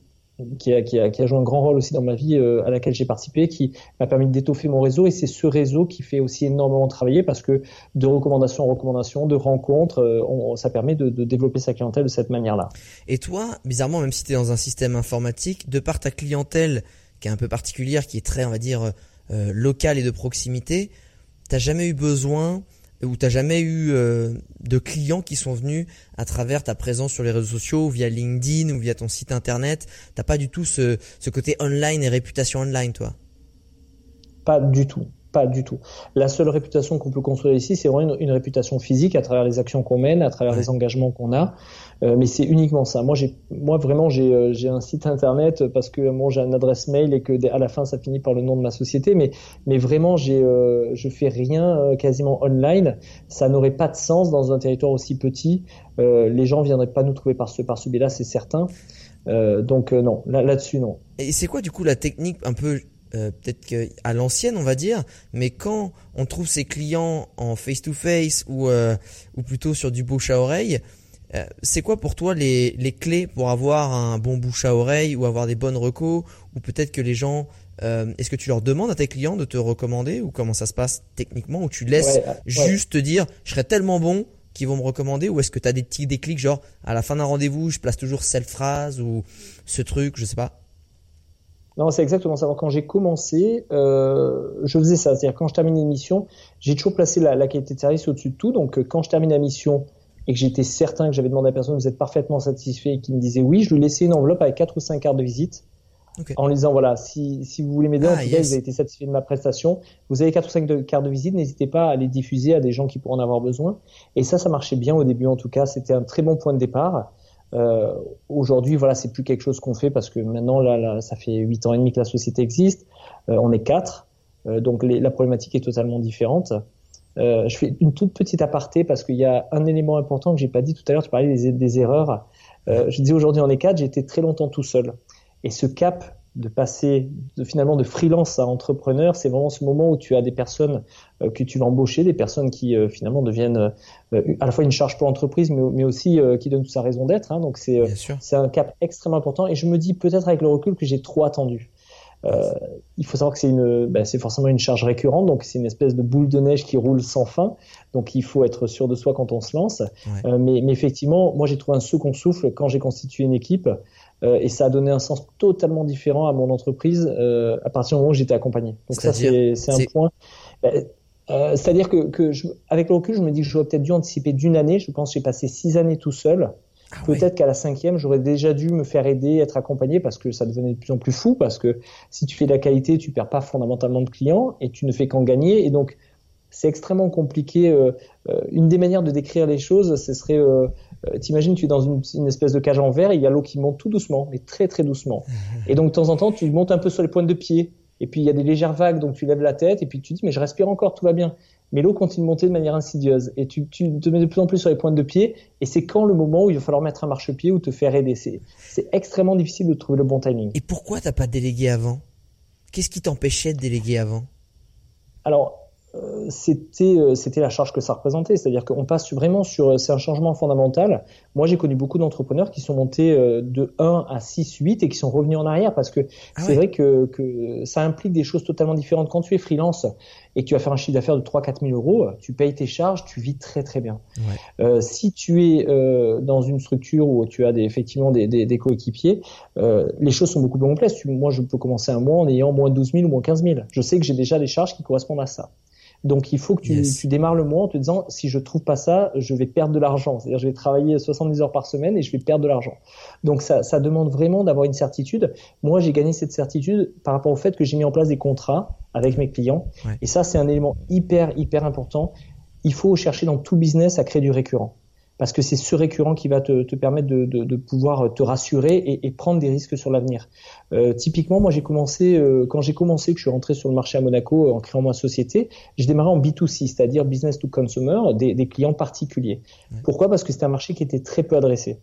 Speaker 2: qui a, joué un grand rôle aussi dans ma vie euh, à laquelle j'ai participé, qui m'a permis d'étoffer mon réseau. Et c'est ce réseau qui fait aussi énormément travailler parce que de recommandation en recommandation, de rencontres, euh, on, ça permet de, développer sa clientèle de cette manière-là.
Speaker 1: Et toi, bizarrement, même si tu es dans un système informatique, de par ta clientèle qui est un peu particulière, qui est très, on va dire, euh, locale et de proximité, t'as jamais eu besoin ou t'as jamais eu euh, de clients qui sont venus à travers ta présence sur les réseaux sociaux, via LinkedIn ou via ton site internet. T'as pas du tout ce, ce côté online et réputation online, toi?
Speaker 2: Pas du tout. Pas du tout. La seule réputation qu'on peut construire ici, c'est vraiment une, réputation physique à travers les actions qu'on mène, à travers les engagements qu'on a. Euh, mais c'est uniquement ça. Moi, j'ai, moi vraiment, j'ai, euh, j'ai un site internet parce que moi j'ai une adresse mail et que à la fin ça finit par le nom de ma société. Mais, mais vraiment, j'ai, euh, je fais rien euh, quasiment online. Ça n'aurait pas de sens dans un territoire aussi petit. les gens viendraient pas nous trouver par ce, par ce biais-là, c'est certain. donc non, là, là-dessus non.
Speaker 1: Et c'est quoi du coup la technique un peu euh, peut-être à l'ancienne on va dire, mais quand on trouve ses clients en face-to-face ou, euh, ou plutôt sur du bouche à oreille, euh, c'est quoi pour toi les, les clés pour avoir un bon bouche à oreille ou avoir des bonnes recos ou peut-être que les gens est-ce que tu leur demandes à tes clients de te recommander ou comment ça se passe techniquement ou tu laisses juste te dire je serais tellement bon qu'ils vont me recommander ou est-ce que tu as des petits déclics genre à la fin d'un rendez-vous je place toujours cette phrase ou ce truc je sais pas
Speaker 2: non, c'est exactement ça. Quand j'ai commencé, euh, je faisais ça. C'est-à-dire quand je termine une mission, j'ai toujours placé la, la, qualité de service au-dessus de tout. Donc euh, quand je termine la mission et que j'étais certain que j'avais demandé à personne vous êtes parfaitement satisfait et qu'il me disait oui, je lui laissais une enveloppe avec quatre ou cinq cartes de visite. En lui disant voilà si, si vous voulez m'aider en ah, tout cas vous avez été satisfait de ma prestation vous avez quatre ou cinq de, cartes de visite n'hésitez pas à les diffuser à des gens qui pourront en avoir besoin et ça ça marchait bien au début en tout cas c'était un très bon point de départ euh, Aujourd'hui, voilà, c'est plus quelque chose qu'on fait parce que maintenant, là, là, ça fait huit ans et demi que la société existe. Euh, on est quatre, euh, donc les, la problématique est totalement différente. Euh, je fais une toute petite aparté parce qu'il y a un élément important que j'ai pas dit tout à l'heure. Tu parlais des, des erreurs. Euh, je dis aujourd'hui on est quatre. J'ai été très longtemps tout seul. Et ce cap de passer de, finalement de freelance à entrepreneur, c'est vraiment ce moment où tu as des personnes euh, que tu vas embaucher, des personnes qui euh, finalement deviennent euh, à la fois une charge pour l'entreprise, mais, mais, aussi qui donnent sa raison d'être. Hein, donc c'est c'est un cap extrêmement important. Et je me dis peut-être avec le recul que j'ai trop attendu. Il faut savoir que c'est une, ben, c'est forcément une charge récurrente, donc c'est une espèce de boule de neige qui roule sans fin. Donc il faut être sûr de soi quand on se lance. mais, mais effectivement, moi j'ai trouvé un second souffle quand j'ai constitué une équipe. Euh, et ça a donné un sens totalement différent à mon entreprise euh, à partir du moment où j'étais accompagné. Donc ça c'est un point. Euh, C'est-à-dire que, que je, avec le recul, je me dis que j'aurais peut-être dû anticiper d'une année. Je pense que j'ai passé six années tout seul. Ah peut-être qu'à la cinquième, j'aurais déjà dû me faire aider, être accompagné, parce que ça devenait de plus en plus fou. Parce que si tu fais de la qualité, tu perds pas fondamentalement de clients et tu ne fais qu'en gagner. Et donc, c'est extrêmement compliqué. Euh, euh, une des manières de décrire les choses, ce serait euh, t'imagines, tu es dans une, une, espèce de cage en verre, et il y a l'eau qui monte tout doucement, mais très très doucement. Et donc de temps en temps, tu montes un peu sur les pointes de pied, et puis il y a des légères vagues, donc tu lèves la tête, et puis tu dis, mais je respire encore, tout va bien. Mais l'eau continue de monter de manière insidieuse, et tu, tu te mets de plus en plus sur les pointes de pied, et c'est quand le moment où il va falloir mettre un marchepied ou te faire aider. C'est extrêmement difficile de trouver le bon timing.
Speaker 1: Et pourquoi t'as pas délégué avant? Qu'est-ce qui t'empêchait de déléguer avant?
Speaker 2: Alors, c'était euh, c'était la charge que ça représentait. C'est-à-dire qu'on passe vraiment sur euh, c'est un changement fondamental. Moi j'ai connu beaucoup d'entrepreneurs qui sont montés de 1 à 6 8 et qui sont revenus en arrière parce que ah c'est vrai que, que ça implique des choses totalement différentes. Quand tu es freelance et que tu vas faire un chiffre d'affaires de 3 4 000 euros tu payes tes charges tu vis très très bien. Ouais. si tu es dans une structure où tu as des, effectivement des, des, des coéquipiers les choses sont beaucoup plus complexes. Moi je peux commencer un mois en ayant moins 12 000 ou moins 15 000 je sais que j'ai déjà des charges qui correspondent à ça donc il faut que tu, tu, démarres le mois en te disant si je trouve pas ça, je vais perdre de l'argent. C'est-à-dire je vais travailler 70 heures par semaine et je vais perdre de l'argent. Donc ça, ça demande vraiment d'avoir une certitude. Moi j'ai gagné cette certitude par rapport au fait que j'ai mis en place des contrats avec mes clients. Et ça c'est un élément hyper hyper important. Il faut chercher dans tout business à créer du récurrent parce que c'est ce récurrent qui va te, te permettre de, de, de, pouvoir te rassurer et, et prendre des risques sur l'avenir. Euh, typiquement, moi j'ai commencé euh, quand j'ai commencé que je suis rentré sur le marché à Monaco euh, en créant ma société, j'ai démarré en B2C, c'est-à-dire business to consumer, des, des clients particuliers. Pourquoi? Parce que c'était un marché qui était très peu adressé.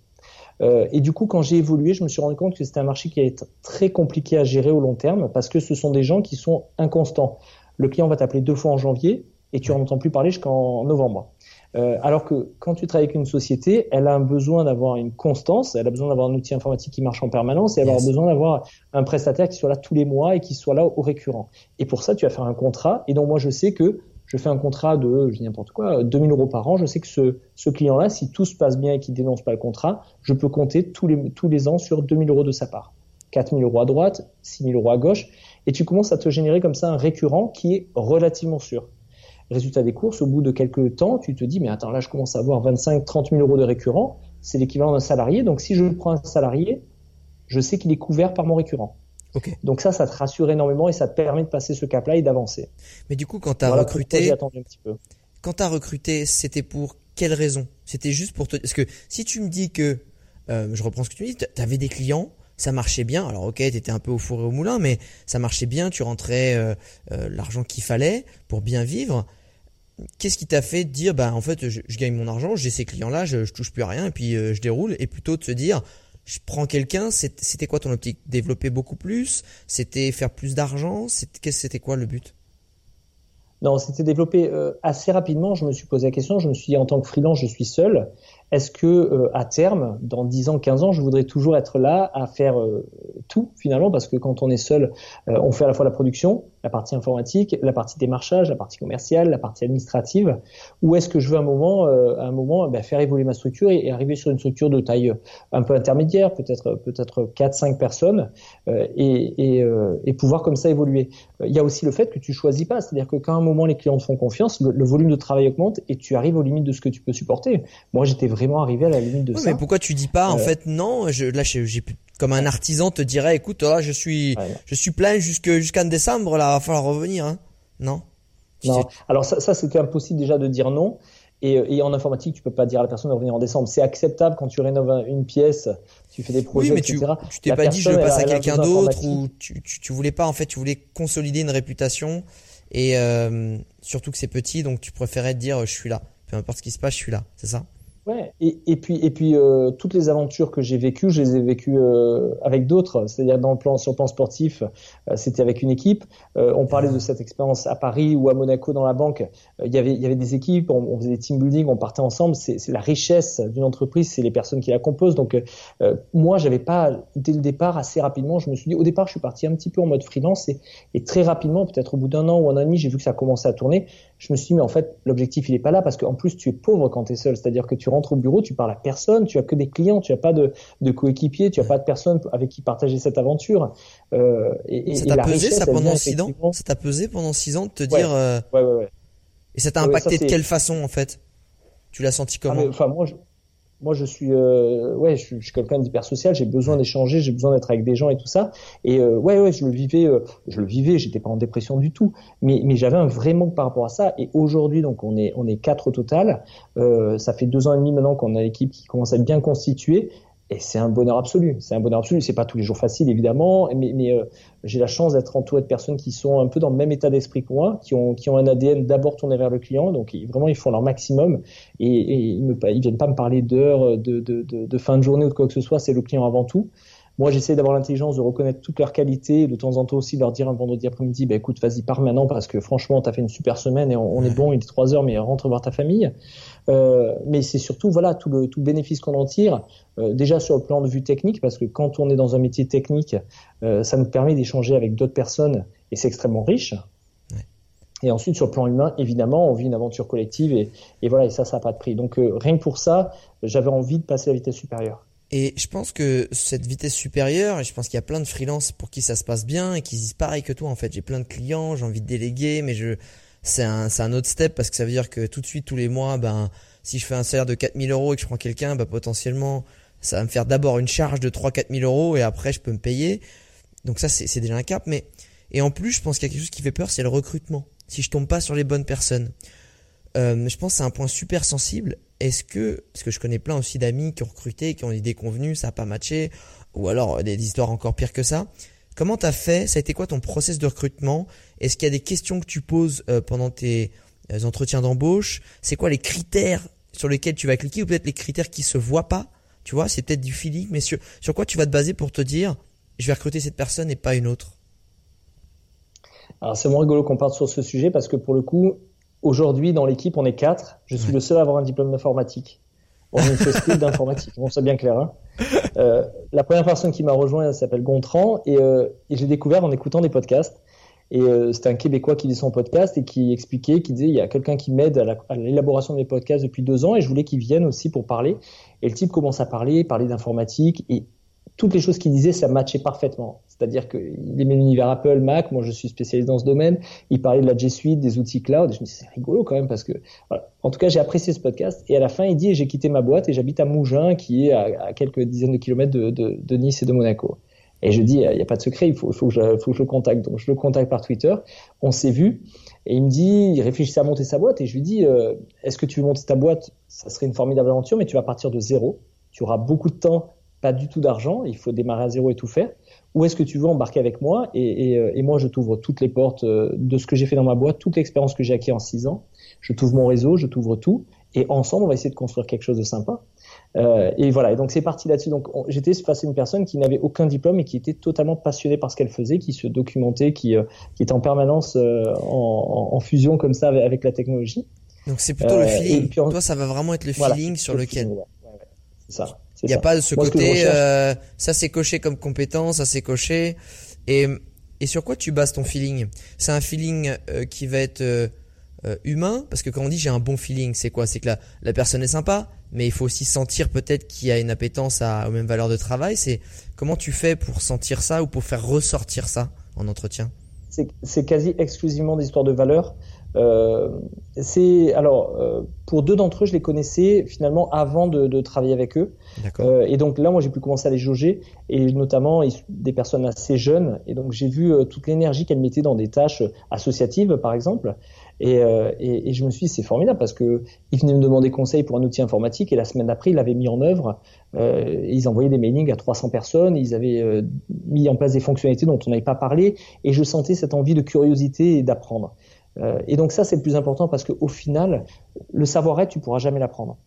Speaker 2: Et du coup, quand j'ai évolué, je me suis rendu compte que c'était un marché qui allait être très compliqué à gérer au long terme parce que ce sont des gens qui sont inconstants. Le client va t'appeler deux fois en janvier et tu n'en entends plus parler jusqu'en novembre. Euh, alors que quand tu travailles avec une société, elle a un besoin d'avoir une constance, elle a besoin d'avoir un outil informatique qui marche en permanence et elle a besoin d'avoir un prestataire qui soit là tous les mois et qui soit là au récurrent. Et pour ça, tu vas faire un contrat. Et donc moi, je sais que je fais un contrat de, je dis n'importe quoi, 2000 euros par an. Je sais que ce, ce client-là, si tout se passe bien et qu'il dénonce pas le contrat, je peux compter tous les, tous les ans sur 2000 euros de sa part. 4000 euros à droite, 6000 euros à gauche. Et tu commences à te générer comme ça un récurrent qui est relativement sûr. Résultat des courses, au bout de quelques temps, tu te dis, mais attends, là, je commence à avoir 25, 30 000 euros de récurrent. C'est l'équivalent d'un salarié. Donc, si je prends un salarié, je sais qu'il est couvert par mon récurrent. Okay. Donc ça, ça te rassure énormément et ça te permet de passer ce cap-là et d'avancer.
Speaker 1: Mais du coup, quand tu as recruté, quand tu as recruté, c'était pour quelle raison? C'était juste pour te... Parce que si tu me dis que, euh, je reprends ce que tu me dis, tu avais des clients, ça marchait bien. Alors ok, tu étais un peu au four et au moulin, mais ça marchait bien, tu rentrais euh, euh, l'argent qu'il fallait pour bien vivre qu'est-ce qui t'a fait dire bah en fait je, gagne mon argent, j'ai ces clients là, je, je, touche plus à rien et puis euh, je déroule et plutôt de se dire je prends quelqu'un, c'était quoi ton optique Développer beaucoup plus? C'était faire plus d'argent? C'était quoi le but?
Speaker 2: Non, c'était développé euh, assez rapidement. Je me suis posé la question. Je me suis dit, en tant que freelance, je suis seul. Est-ce que euh, à terme, dans 10 ans, 15 ans, je voudrais toujours être là à faire tout finalement? Parce que quand on est seul, on fait à la fois la production, la partie informatique, la partie démarchage, la partie commerciale, la partie administrative, ou est-ce que je veux un moment, euh, un moment ben, faire évoluer ma structure et, arriver sur une structure de taille un peu intermédiaire, peut-être peut-être 4-5 personnes, euh, et, et, euh, et, pouvoir comme ça évoluer. Il y a aussi le fait que tu choisis pas, c'est-à-dire que quand à un moment les clients te font confiance, le, volume de travail augmente et tu arrives aux limites de ce que tu peux supporter. Moi, j'étais vraiment arrivé à la limite de ça.
Speaker 1: Mais pourquoi tu dis pas en fait non je, Là, j'ai comme un artisan te dirait, écoute, là, je suis, je suis plein jusqu'en décembre, là, va falloir revenir, hein. Non?
Speaker 2: Non. Alors ça, ça c'était impossible déjà de dire non. Et, et, en informatique, tu peux pas dire à la personne de revenir en décembre. C'est acceptable quand tu rénoves une pièce, tu fais des projets,
Speaker 1: oui, mais
Speaker 2: etc.
Speaker 1: Tu t'es pas dit je veux passer à quelqu'un d'autre ou tu, tu, tu, voulais pas en fait, tu voulais consolider une réputation et euh, surtout que c'est petit, donc tu préférais te dire je suis là, peu importe ce qui se passe, je suis là, c'est ça?
Speaker 2: Et, puis, euh, toutes les aventures que j'ai vécues, je les ai vécues euh, avec d'autres. C'est-à-dire sur le plan sportif, euh, c'était avec une équipe. On parlait de cette expérience à Paris ou à Monaco dans la banque. Il y avait, des équipes, on, on, faisait des team building, on partait ensemble. C'est la richesse d'une entreprise, c'est les personnes qui la composent. Donc moi, j'avais pas dès le départ assez rapidement. Je me suis dit, au départ, je suis parti un petit peu en mode freelance et, et très rapidement, peut-être au bout d'un an ou un an et demi, j'ai vu que ça commençait à tourner. Je me suis dit, mais en fait, l'objectif il est pas là parce qu'en plus tu es pauvre quand tu es seul. C'est-à-dire que tu rentres au bureau, tu parles à personne, tu as que des clients, tu as pas de, de coéquipiers, tu as pas de personne avec qui partager cette aventure.
Speaker 1: Euh, et, ça t'a pesé ça pendant six ans Ça t'a pesé pendant six ans de te dire. Euh...
Speaker 2: Ouais, ouais, ouais.
Speaker 1: Et ça t'a impacté de quelle façon en fait? Tu l'as senti ah, comment?
Speaker 2: Enfin moi, je... moi je suis euh, ouais je, suis quelqu'un d'hyper social. J'ai besoin d'échanger j'ai besoin d'être avec des gens et tout ça. Et euh, ouais ouais je le vivais euh, je le vivais. J'étais pas en dépression du tout. Mais mais j'avais un vrai manque par rapport à ça. Et aujourd'hui donc on est on est quatre au total. Euh, ça fait deux ans et demi maintenant qu'on a l'équipe qui commence à être bien constituée et c'est un bonheur absolu. C'est un bonheur absolu. C'est pas tous les jours facile, évidemment, mais, euh, j'ai la chance d'être entouré de personnes qui sont un peu dans le même état d'esprit que moi, qui ont, qui ont un ADN d'abord tourné vers le client, donc vraiment ils font leur maximum et, et ils, viennent pas me parler d'heures, de, de, de, de, fin de journée ou de quoi que ce soit. C'est le client avant tout. Moi, j'essaie d'avoir l'intelligence de reconnaître toutes leurs qualités, et de temps en temps aussi leur dire un vendredi après-midi, bah, écoute, vas-y, pars maintenant parce que franchement, tu as fait une super semaine et on, est bon, il est 3 heures, mais rentre voir ta famille. Euh, mais c'est surtout, voilà, tout le, tout bénéfice qu'on en tire, euh, déjà sur le plan de vue technique, parce que quand on est dans un métier technique, euh, ça nous permet d'échanger avec d'autres personnes et c'est extrêmement riche. Et ensuite, sur le plan humain, évidemment, on vit une aventure collective et, et voilà, et ça, ça n'a pas de prix. Donc, rien que pour ça, j'avais envie de passer à la vitesse supérieure.
Speaker 1: Et je pense que cette vitesse supérieure, et je pense qu'il y a plein de freelances pour qui ça se passe bien et qui disent pareil que toi en fait. J'ai plein de clients, j'ai envie de déléguer, mais je c'est un, un autre step parce que ça veut dire que tout de suite, tous les mois, ben, si je fais un salaire de 4000 euros et que je prends quelqu'un, ben, potentiellement, ça va me faire d'abord une charge de 3 4000 euros et après, je peux me payer. Donc ça, c'est, c'est déjà un cap. Mais, et en plus, je pense qu'il y a quelque chose qui fait peur, c'est le recrutement. Si je tombe pas sur les bonnes personnes. Euh, je pense que c'est un point super sensible est-ce que, parce que je connais plein aussi d'amis qui ont recruté, qui ont des déconvenus, ça n'a pas matché, ou alors des histoires encore pires que ça. Comment t'as fait? Ça a été quoi ton process de recrutement? Est-ce qu'il y a des questions que tu poses euh, pendant tes euh, entretiens d'embauche? C'est quoi les critères sur lesquels tu vas cliquer ou peut-être les critères qui se voient pas? Tu vois, c'est peut-être du feeling, mais sur, sur quoi tu vas te baser pour te dire je vais recruter cette personne et pas une autre?
Speaker 2: Alors c'est moins rigolo qu'on parte sur ce sujet parce que pour le coup, Aujourd'hui, dans l'équipe, on est quatre. Je suis le seul à avoir un diplôme d'informatique. On est une société d'informatique. Bon, c'est bien clair. Hein euh, la première personne qui m'a rejoint, elle s'appelle Gontran, et, euh, et j'ai découvert en écoutant des podcasts. Et euh, c'était un Québécois qui faisait son podcast et qui expliquait, qui disait, il y a quelqu'un qui m'aide à l'élaboration des podcasts depuis deux ans, et je voulais qu'il vienne aussi pour parler. Et le type commence à parler, parler d'informatique, et toutes les choses qu'il disait, ça matchait parfaitement. C'est-à-dire qu'il aimait l'univers Apple, Mac. Moi, je suis spécialisé dans ce domaine. Il parlait de la G Suite, des outils cloud. Et je me dis, c'est rigolo quand même parce que, voilà. En tout cas, j'ai apprécié ce podcast. Et à la fin, il dit, j'ai quitté ma boîte et j'habite à Mougins, qui est à, quelques dizaines de kilomètres de, Nice et de Monaco. Et je dis, il n'y a pas de secret, il faut, faut, que je, faut que je le contacte. Donc, je le contacte par Twitter. On s'est vu. Et il me dit, il réfléchissait à monter sa boîte. Et je lui dis, euh, est-ce que tu veux monter ta boîte? Ça serait une formidable aventure, mais tu vas partir de zéro. Tu auras beaucoup de temps pas du tout d'argent, il faut démarrer à zéro et tout faire. Ou est-ce que tu veux embarquer avec moi et, et, euh, et, moi, je t'ouvre toutes les portes euh, de ce que j'ai fait dans ma boîte, toute l'expérience que j'ai acquis en six ans. Je t'ouvre mon réseau, je t'ouvre tout. Et ensemble, on va essayer de construire quelque chose de sympa. Euh, et voilà, et donc c'est parti là-dessus. Donc j'étais face à une personne qui n'avait aucun diplôme et qui était totalement passionnée par ce qu'elle faisait, qui se documentait, qui, euh, qui était en permanence en, en, fusion comme ça avec, avec la technologie.
Speaker 1: Donc c'est plutôt le feeling. Toi, ça va vraiment être le feeling sur lequel.
Speaker 2: c'est ça.
Speaker 1: Il n'y a pas de ce côté, euh, ça c'est coché comme compétence, ça c'est coché. Et, et sur quoi tu bases ton feeling? C'est un feeling euh, qui va être euh, humain? Parce que quand on dit j'ai un bon feeling, c'est quoi? C'est que la, la personne est sympa, mais il faut aussi sentir peut-être qu'il y a une appétence à, aux mêmes valeurs de travail. C'est comment tu fais pour sentir ça ou pour faire ressortir ça en entretien?
Speaker 2: C'est quasi exclusivement des histoires de valeurs. Euh, c'est alors euh, pour deux d'entre eux, je les connaissais finalement avant de, de travailler avec eux. Euh, et donc là, moi, j'ai pu commencer à les jauger et notamment des personnes assez jeunes. Et donc j'ai vu euh, toute l'énergie qu'elles mettaient dans des tâches associatives, par exemple. Et, euh, et, et je me suis dit, c'est formidable parce que ils venaient me demander conseil pour un outil informatique et la semaine d'après, ils l'avaient mis en œuvre. Euh, ils envoyaient des mailings à 300 personnes. Ils avaient mis en place des fonctionnalités dont on n'avait pas parlé. Et je sentais cette envie de curiosité et d'apprendre. Euh, et donc ça, c'est le plus important parce qu'au final, le savoir-être, tu pourras jamais l'apprendre.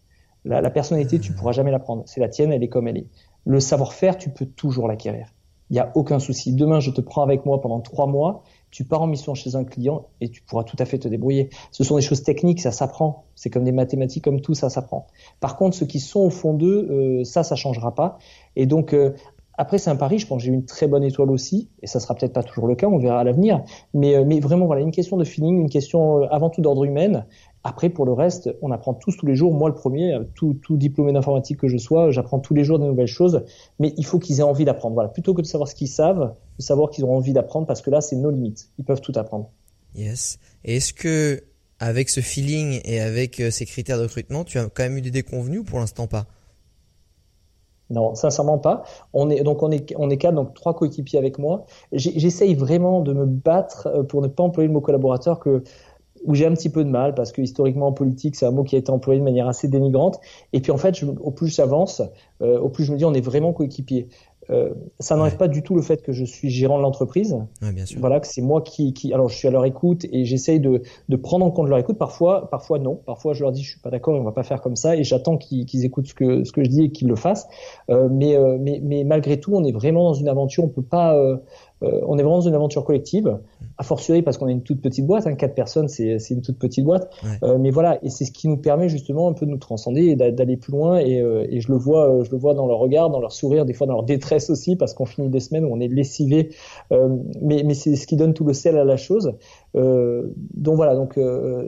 Speaker 2: La, personnalité, tu pourras jamais l'apprendre. C'est la tienne, elle est comme elle est. Le savoir-faire, tu peux toujours l'acquérir. Il n'y a aucun souci. Demain, je te prends avec moi pendant trois mois. Tu pars en mission chez un client et tu pourras tout à fait te débrouiller. Ce sont des choses techniques, ça s'apprend. C'est comme des mathématiques, comme tout, ça s'apprend. Par contre, ceux qui sont au fond d'eux, euh, ça, ça changera pas. Et donc, euh, après, c'est un pari. Je pense que j'ai une très bonne étoile aussi, et ça sera peut-être pas toujours le cas. On verra à l'avenir. Mais, euh, vraiment, voilà, une question de feeling, une question euh, avant tout d'ordre humain. Après, pour le reste, on apprend tous tous les jours. Moi, le premier, euh, tout, tout diplômé d'informatique que je sois, j'apprends tous les jours de nouvelles choses. Mais il faut qu'ils aient envie d'apprendre. Voilà, plutôt que de savoir ce qu'ils savent, de savoir qu'ils ont envie d'apprendre, parce que là, c'est nos limites. Ils peuvent tout apprendre.
Speaker 1: Yes. Et est-ce que avec ce feeling et avec ces critères de recrutement, tu as quand même eu des déconvenus ou pour l'instant pas?
Speaker 2: Non, sincèrement pas. On est donc on est on est quatre, donc trois coéquipiers avec moi. J'essaye vraiment de me battre euh, pour ne pas employer le mot collaborateur que où j'ai un petit peu de mal parce que historiquement en politique c'est un mot qui a été employé de manière assez dénigrante. Et puis en fait, au plus j'avance, euh, au plus je me dis on est vraiment coéquipiers. Euh, ça n'enlève pas du tout le fait que je suis gérant de l'entreprise.
Speaker 1: Ouais, bien sûr.
Speaker 2: Voilà, que c'est moi qui, qui, alors je suis à leur écoute et j'essaye de, de prendre en compte leur écoute. Parfois, parfois non. Parfois, je leur dis je suis pas d'accord, on va pas faire comme ça et j'attends qu'ils écoutent ce que ce que je dis et qu'ils le fassent. Euh, mais, euh, mais mais malgré tout, on est vraiment dans une aventure. On peut pas euh, euh, on est vraiment dans une aventure collective, a fortiori parce qu'on est une toute petite boîte, hein, quatre personnes, c'est une toute petite boîte. Euh, mais voilà, et c'est ce qui nous permet justement un peu de nous transcender et d'aller plus loin. Et, euh, et, je le vois, je le vois dans leur regard, dans leur sourire, des fois dans leur détresse aussi, parce qu'on finit des semaines où on est lessivé. mais mais c'est ce qui donne tout le sel à la chose. donc voilà, donc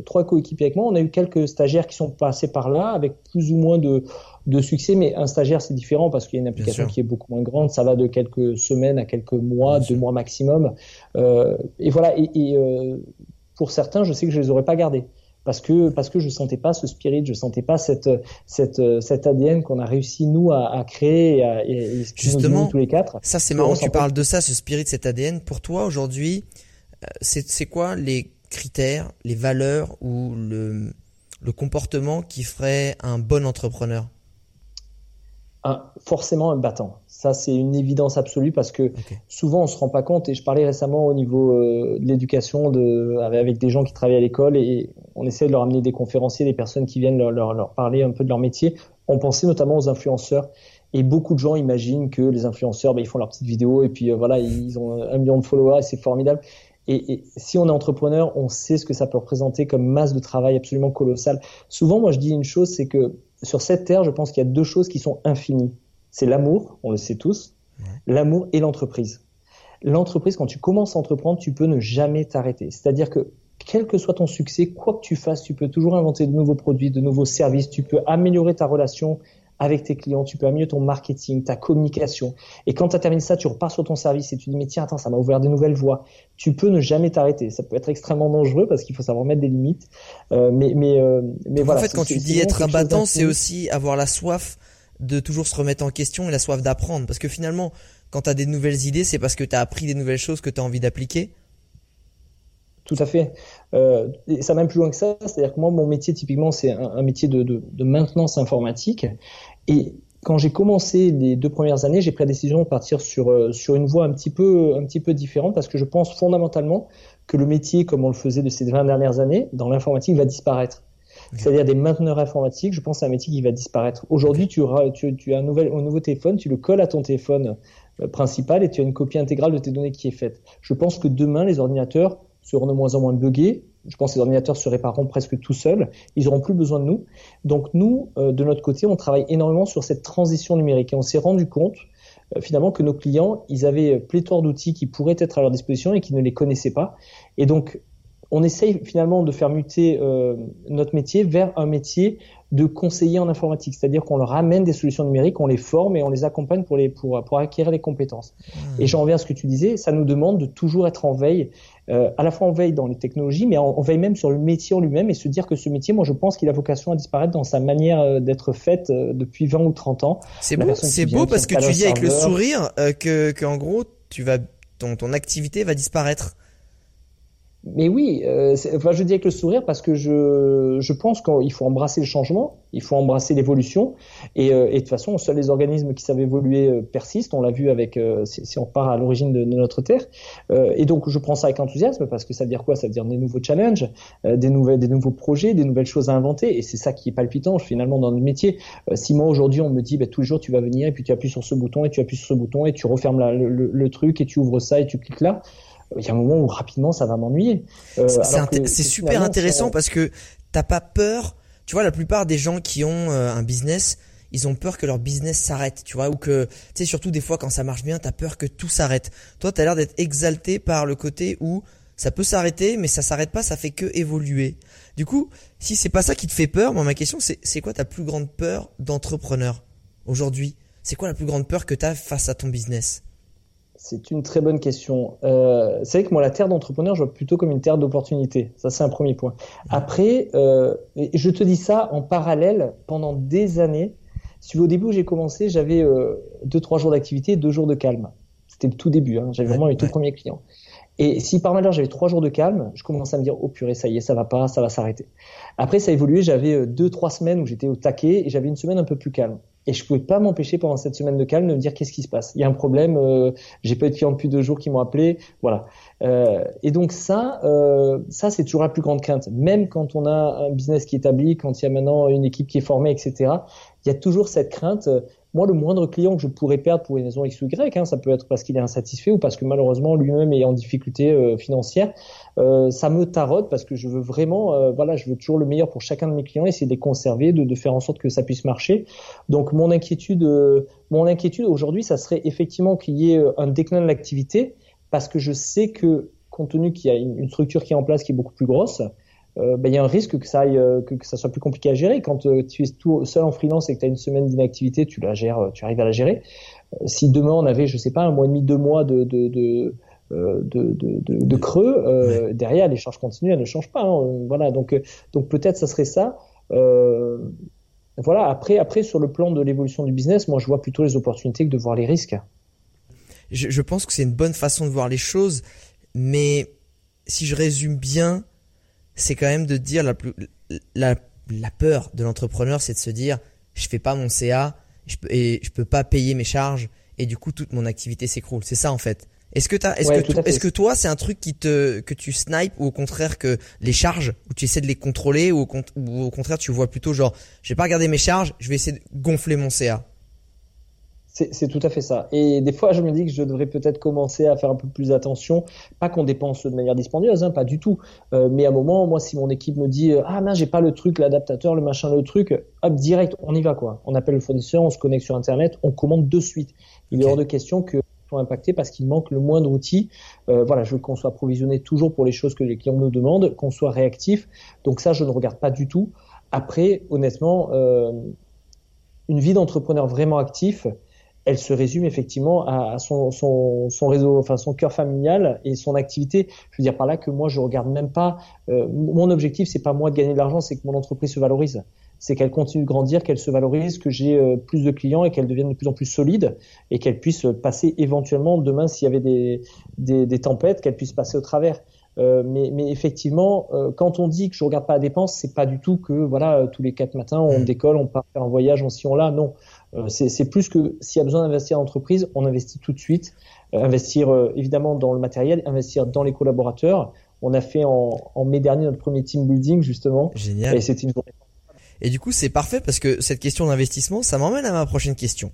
Speaker 2: trois coéquipiers avec moi. On a eu quelques stagiaires qui sont passés par là avec plus ou moins de de succès, mais un stagiaire c'est différent parce qu'il y a une application qui est beaucoup moins grande, ça va de quelques semaines à quelques mois, deux mois maximum, euh, et voilà. Et, et euh, pour certains, je sais que je les aurais pas gardés parce que parce que je sentais pas ce spirit, je sentais pas cette cette cet ADN qu'on a réussi nous à, à créer et, à, et
Speaker 1: justement
Speaker 2: tous les quatre.
Speaker 1: Ça c'est marrant que tu parles de ça, ce spirit, cet ADN. Pour toi aujourd'hui, euh, c'est c'est quoi les critères, les valeurs ou le le comportement qui ferait un bon entrepreneur?
Speaker 2: Forcément un battant. Ça, c'est une évidence absolue parce que souvent on se rend pas compte. Et je parlais récemment au niveau euh, de l'éducation de, avec des gens qui travaillent à l'école et on essaie de leur amener des conférenciers, des personnes qui viennent leur, leur, leur parler un peu de leur métier. On pensait notamment aux influenceurs. Et beaucoup de gens imaginent que les influenceurs, ben, ils font leurs petites vidéos et puis euh, voilà, ils ont un million de followers et c'est formidable. Et, et, si on est entrepreneur, on sait ce que ça peut représenter comme masse de travail absolument colossale. Souvent, moi, je dis une chose, c'est que sur cette terre, je pense qu'il y a deux choses qui sont infinies. C'est l'amour, on le sait tous, l'amour et l'entreprise. L'entreprise, quand tu commences à entreprendre, tu peux ne jamais t'arrêter. C'est-à-dire que quel que soit ton succès, quoi que tu fasses, tu peux toujours inventer de nouveaux produits, de nouveaux services, tu peux améliorer ta relation avec tes clients, tu peux améliorer ton marketing, ta communication. Et quand tu as terminé ça, tu repars sur ton service et tu dis mais tiens attends ça m'a ouvert de nouvelles voies. Tu peux ne jamais t'arrêter. Ça peut être extrêmement dangereux parce qu'il faut savoir mettre des limites. Euh, mais mais euh, mais voilà.
Speaker 1: En fait quand tu dis être un battant, c'est aussi avoir la soif de toujours se remettre en question et la soif d'apprendre parce que finalement quand tu as des nouvelles idées, c'est parce que tu as appris des nouvelles choses que tu as envie d'appliquer.
Speaker 2: Tout à fait. Euh, et ça va même plus loin que ça. C'est-à-dire que moi, mon métier, typiquement, c'est un, métier de, de, de, maintenance informatique. Et quand j'ai commencé les deux premières années, j'ai pris la décision de partir sur, euh, sur une voie un petit, peu, un petit peu différente parce que je pense fondamentalement que le métier, comme on le faisait de ces 20 dernières années, dans l'informatique, va disparaître. C'est-à-dire des mainteneurs informatiques, je pense à un métier qui va disparaître. Aujourd'hui, tu, tu, tu, as un, nouvel, un nouveau téléphone, tu le colles à ton téléphone euh, principal et tu as une copie intégrale de tes données qui est faite. Je pense que demain, les ordinateurs seront de moins en moins buggés. Je pense que les ordinateurs se répareront presque tout seuls. Ils auront plus besoin de nous. Donc nous, euh, de notre côté, on travaille énormément sur cette transition numérique et on s'est rendu compte euh, finalement que nos clients, ils avaient pléthore d'outils qui pourraient être à leur disposition et qui ne les connaissaient pas. Et donc on essaye finalement de faire muter euh, notre métier vers un métier de conseiller en informatique, c'est-à-dire qu'on leur amène des solutions numériques, on les forme et on les accompagne pour les pour, pour acquérir les compétences. Mmh. Et j'en reviens à ce que tu disais, ça nous demande de toujours être en veille, euh, à la fois en veille dans les technologies, mais en, veille même sur le métier en lui-même et se dire que ce métier, moi je pense qu'il a vocation à disparaître dans sa manière euh, d'être faite euh, depuis 20 ou 30 ans.
Speaker 1: C'est beau, c'est beau parce que tu dis avec le sourire euh, que, que en gros tu vas ton ton activité va disparaître
Speaker 2: mais oui, euh, enfin, je dis avec le sourire parce que je, je pense qu'il faut embrasser le changement, il faut embrasser l'évolution. Et, euh, et, de toute façon, seuls les organismes qui savent évoluer euh, persistent. On l'a vu avec, euh, si, si, on part à l'origine de, notre Terre. et donc, je prends ça avec enthousiasme parce que ça veut dire quoi? Ça veut dire des nouveaux challenges, des, nouvelles, des nouveaux projets, des nouvelles choses à inventer. Et c'est ça qui est palpitant finalement dans le métier. si moi, aujourd'hui, on me dit, bah, tous les jours, tu vas venir et puis tu appuies sur ce bouton et tu appuies sur ce bouton et tu refermes le, le, le truc et tu ouvres ça et tu cliques là il y a un moment où rapidement ça va m'ennuyer.
Speaker 1: Euh, c'est super intéressant parce que t'as pas peur. Tu vois, la plupart des gens qui ont euh, un business, ils ont peur que leur business s'arrête, tu vois, ou que, tu sais, surtout des fois quand ça marche bien, t'as peur que tout s'arrête. Toi, t'as l'air d'être exalté par le côté où ça peut s'arrêter, mais ça s'arrête pas, ça fait que évoluer. Du coup, si c'est pas ça qui te fait peur, moi ma question c'est, c'est quoi ta plus grande peur d'entrepreneur aujourd'hui? C'est quoi la plus grande peur que t'as face à ton business?
Speaker 2: C'est une très bonne question. Euh, c'est vrai que moi, la terre d'entrepreneur, je vois plutôt comme une terre d'opportunité. Ça, c'est un premier point. Après, euh, je te dis ça en parallèle pendant des années. Si au début où j'ai commencé, j'avais euh, deux trois jours d'activité, deux jours de calme. C'était le tout début. Hein. J'avais vraiment les tout premiers clients. Et si par malheur j'avais trois jours de calme, je commençais à me dire oh purée ça y est ça va pas, ça va s'arrêter. Après ça a évolué, j'avais euh, deux trois semaines où j'étais au taquet et j'avais une semaine un peu plus calme. Et je pouvais pas m'empêcher pendant cette semaine de calme de me dire qu'est-ce qui se passe? Il y a un problème, euh, j'ai pas eu de clients depuis deux jours qui m'ont appelé, voilà. Euh, et donc ça, euh, ça c'est toujours la plus grande crainte. Même quand on a un business qui est établi, quand il y a maintenant une équipe qui est formée, etc. Il y a toujours cette crainte moi, le moindre client que je pourrais perdre pour une raison X ou Y, hein, ça peut être parce qu'il est insatisfait ou parce que malheureusement lui-même est en difficulté euh, financière, euh, ça me tarote parce que je veux vraiment, euh, voilà, je veux toujours le meilleur pour chacun de mes clients, essayer de les conserver, de, de faire en sorte que ça puisse marcher. Donc mon inquiétude, euh, mon inquiétude aujourd'hui, ça serait effectivement qu'il y ait un déclin de l'activité parce que je sais que compte tenu qu'il y a une, structure qui est en place qui est beaucoup plus grosse, euh, ben, il y a un risque que ça aille, euh, que, que, ça soit plus compliqué à gérer. Quand euh, tu es tout seul en freelance et que tu as une semaine d'inactivité, tu la gères, tu arrives à la gérer. si demain on avait, je sais pas, un mois et demi, deux mois de, de, de de, de, de, creux euh, derrière les charges continuent elles ne changent pas hein, voilà. Donc donc peut-être ça serait ça. Euh, voilà. Après après sur le plan de l'évolution du business moi je vois plutôt les opportunités que de voir les risques.
Speaker 1: Je, je pense que c'est une bonne façon de voir les choses mais si je résume bien c'est quand même de dire la, plus, la, la peur de l'entrepreneur, c'est de se dire je fais pas mon CA je peux, et je peux pas payer mes charges et du coup toute mon activité s'écroule. C'est ça en fait. Est-ce que est-ce que, est-ce que toi c'est un truc qui te que tu snipes ou au contraire que les charges où tu essaies de les contrôler ou au, ou au contraire tu vois plutôt genre je vais pas regarder mes charges, je vais essayer de gonfler mon CA.
Speaker 2: C'est tout à fait ça. Et des fois, je me dis que je devrais peut-être commencer à faire un peu plus attention. Pas qu'on dépense de manière dispendieuse, hein, pas du tout. Euh, mais à un moment, moi, si mon équipe me dit ah mince, j'ai pas le truc, l'adaptateur, le machin, le truc, hop, direct, on y va quoi. On appelle le fournisseur, on se connecte sur Internet, on commande de suite. Il est hors de question que soit impacté parce qu'il manque le moindre outil. Euh, voilà, je veux qu'on soit provisionné toujours pour les choses que les clients nous demandent, qu'on soit réactif. Donc ça, je ne regarde pas du tout. Après, honnêtement, euh, une vie d'entrepreneur vraiment actif, elle se résume effectivement à, son, son, son, réseau, enfin son cœur familial et son activité. Je veux dire par là que moi je regarde même pas. Euh, mon objectif c'est pas moi de gagner de l'argent, c'est que mon entreprise se valorise. C'est qu'elle continue de grandir, qu'elle se valorise, que j'ai euh, plus de clients et qu'elle devienne de plus en plus solide et qu'elle puisse passer éventuellement demain s'il y avait des, des, des tempêtes, qu'elle puisse passer au travers. Euh, mais, mais, effectivement, euh, quand on dit que je regarde pas la dépense, c'est pas du tout que voilà tous les quatre matins on mmh. décolle, on part faire un voyage, on s'y on là. Non, c'est plus que s'il y a besoin d'investir en entreprise, on investit tout de suite. investir évidemment dans le matériel, investir dans les collaborateurs. On a fait en, en mai dernier notre premier team building justement.
Speaker 1: Génial.
Speaker 2: Et c'était une journée.
Speaker 1: Et du coup, c'est parfait parce que cette question d'investissement, ça m'emmène à ma prochaine question.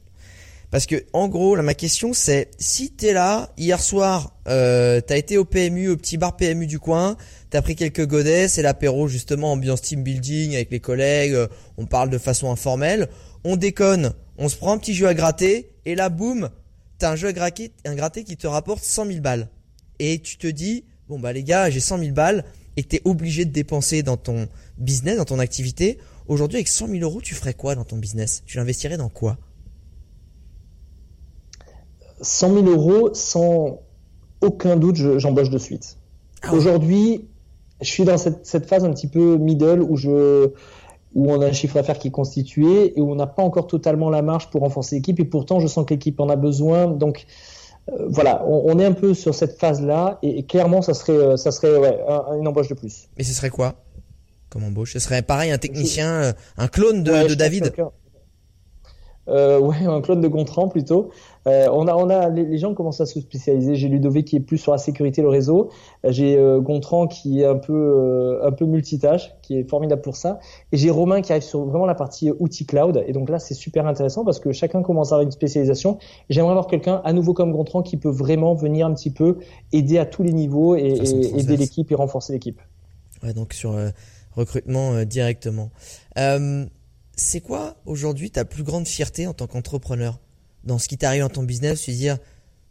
Speaker 1: Parce que en gros, là, ma question c'est si t'es là hier soir, euh, t'as été au PMU, au petit bar PMU du coin, t'as pris quelques godets, c'est l'apéro justement ambiance team building avec les collègues, euh, on parle de façon informelle, on déconne, on se prend un petit jeu à gratter et là boum, t'as un jeu à gratter, un qui te rapporte 100 000 balles et tu te dis bon bah les gars j'ai 100 000 balles et t'es obligé de dépenser dans ton business, dans ton activité. Aujourd'hui avec 100 000 euros tu ferais quoi dans ton business? Tu l'investirais dans quoi?
Speaker 2: 100 000 euros, sans aucun doute, j'embauche de suite. Ah Aujourd'hui, je suis dans cette, cette, phase un petit peu middle où je où on a un chiffre d'affaires qui est constitué et où on n'a pas encore totalement la marge pour renforcer l'équipe et pourtant je sens que l'équipe en a besoin donc euh, voilà on, on, est un peu sur cette phase là et, clairement ça serait euh, ça serait ouais, une embauche de plus.
Speaker 1: Mais ce serait quoi comme embauche? Ce serait pareil un technicien, euh, un clone de, de David?
Speaker 2: Euh, ouais, un clone de Gontran plutôt. Euh, on a, on a, les, gens commencent à se spécialiser. J'ai Ludovic qui est plus sur la sécurité, le réseau. Euh, j'ai euh, Gontran qui est un peu, euh, un peu multitâche, qui est formidable pour ça. Et j'ai Romain qui arrive sur vraiment la partie outils cloud. Et donc là, c'est super intéressant parce que chacun commence à avoir une spécialisation. J'aimerais avoir quelqu'un à nouveau comme Gontran qui peut vraiment venir un petit peu aider à tous les niveaux et, et aider l'équipe et renforcer l'équipe.
Speaker 1: Ouais, donc sur recrutement directement. C'est quoi aujourd'hui ta plus grande fierté en tant qu'entrepreneur? Dans ce qui t'arrive dans ton business, tu dire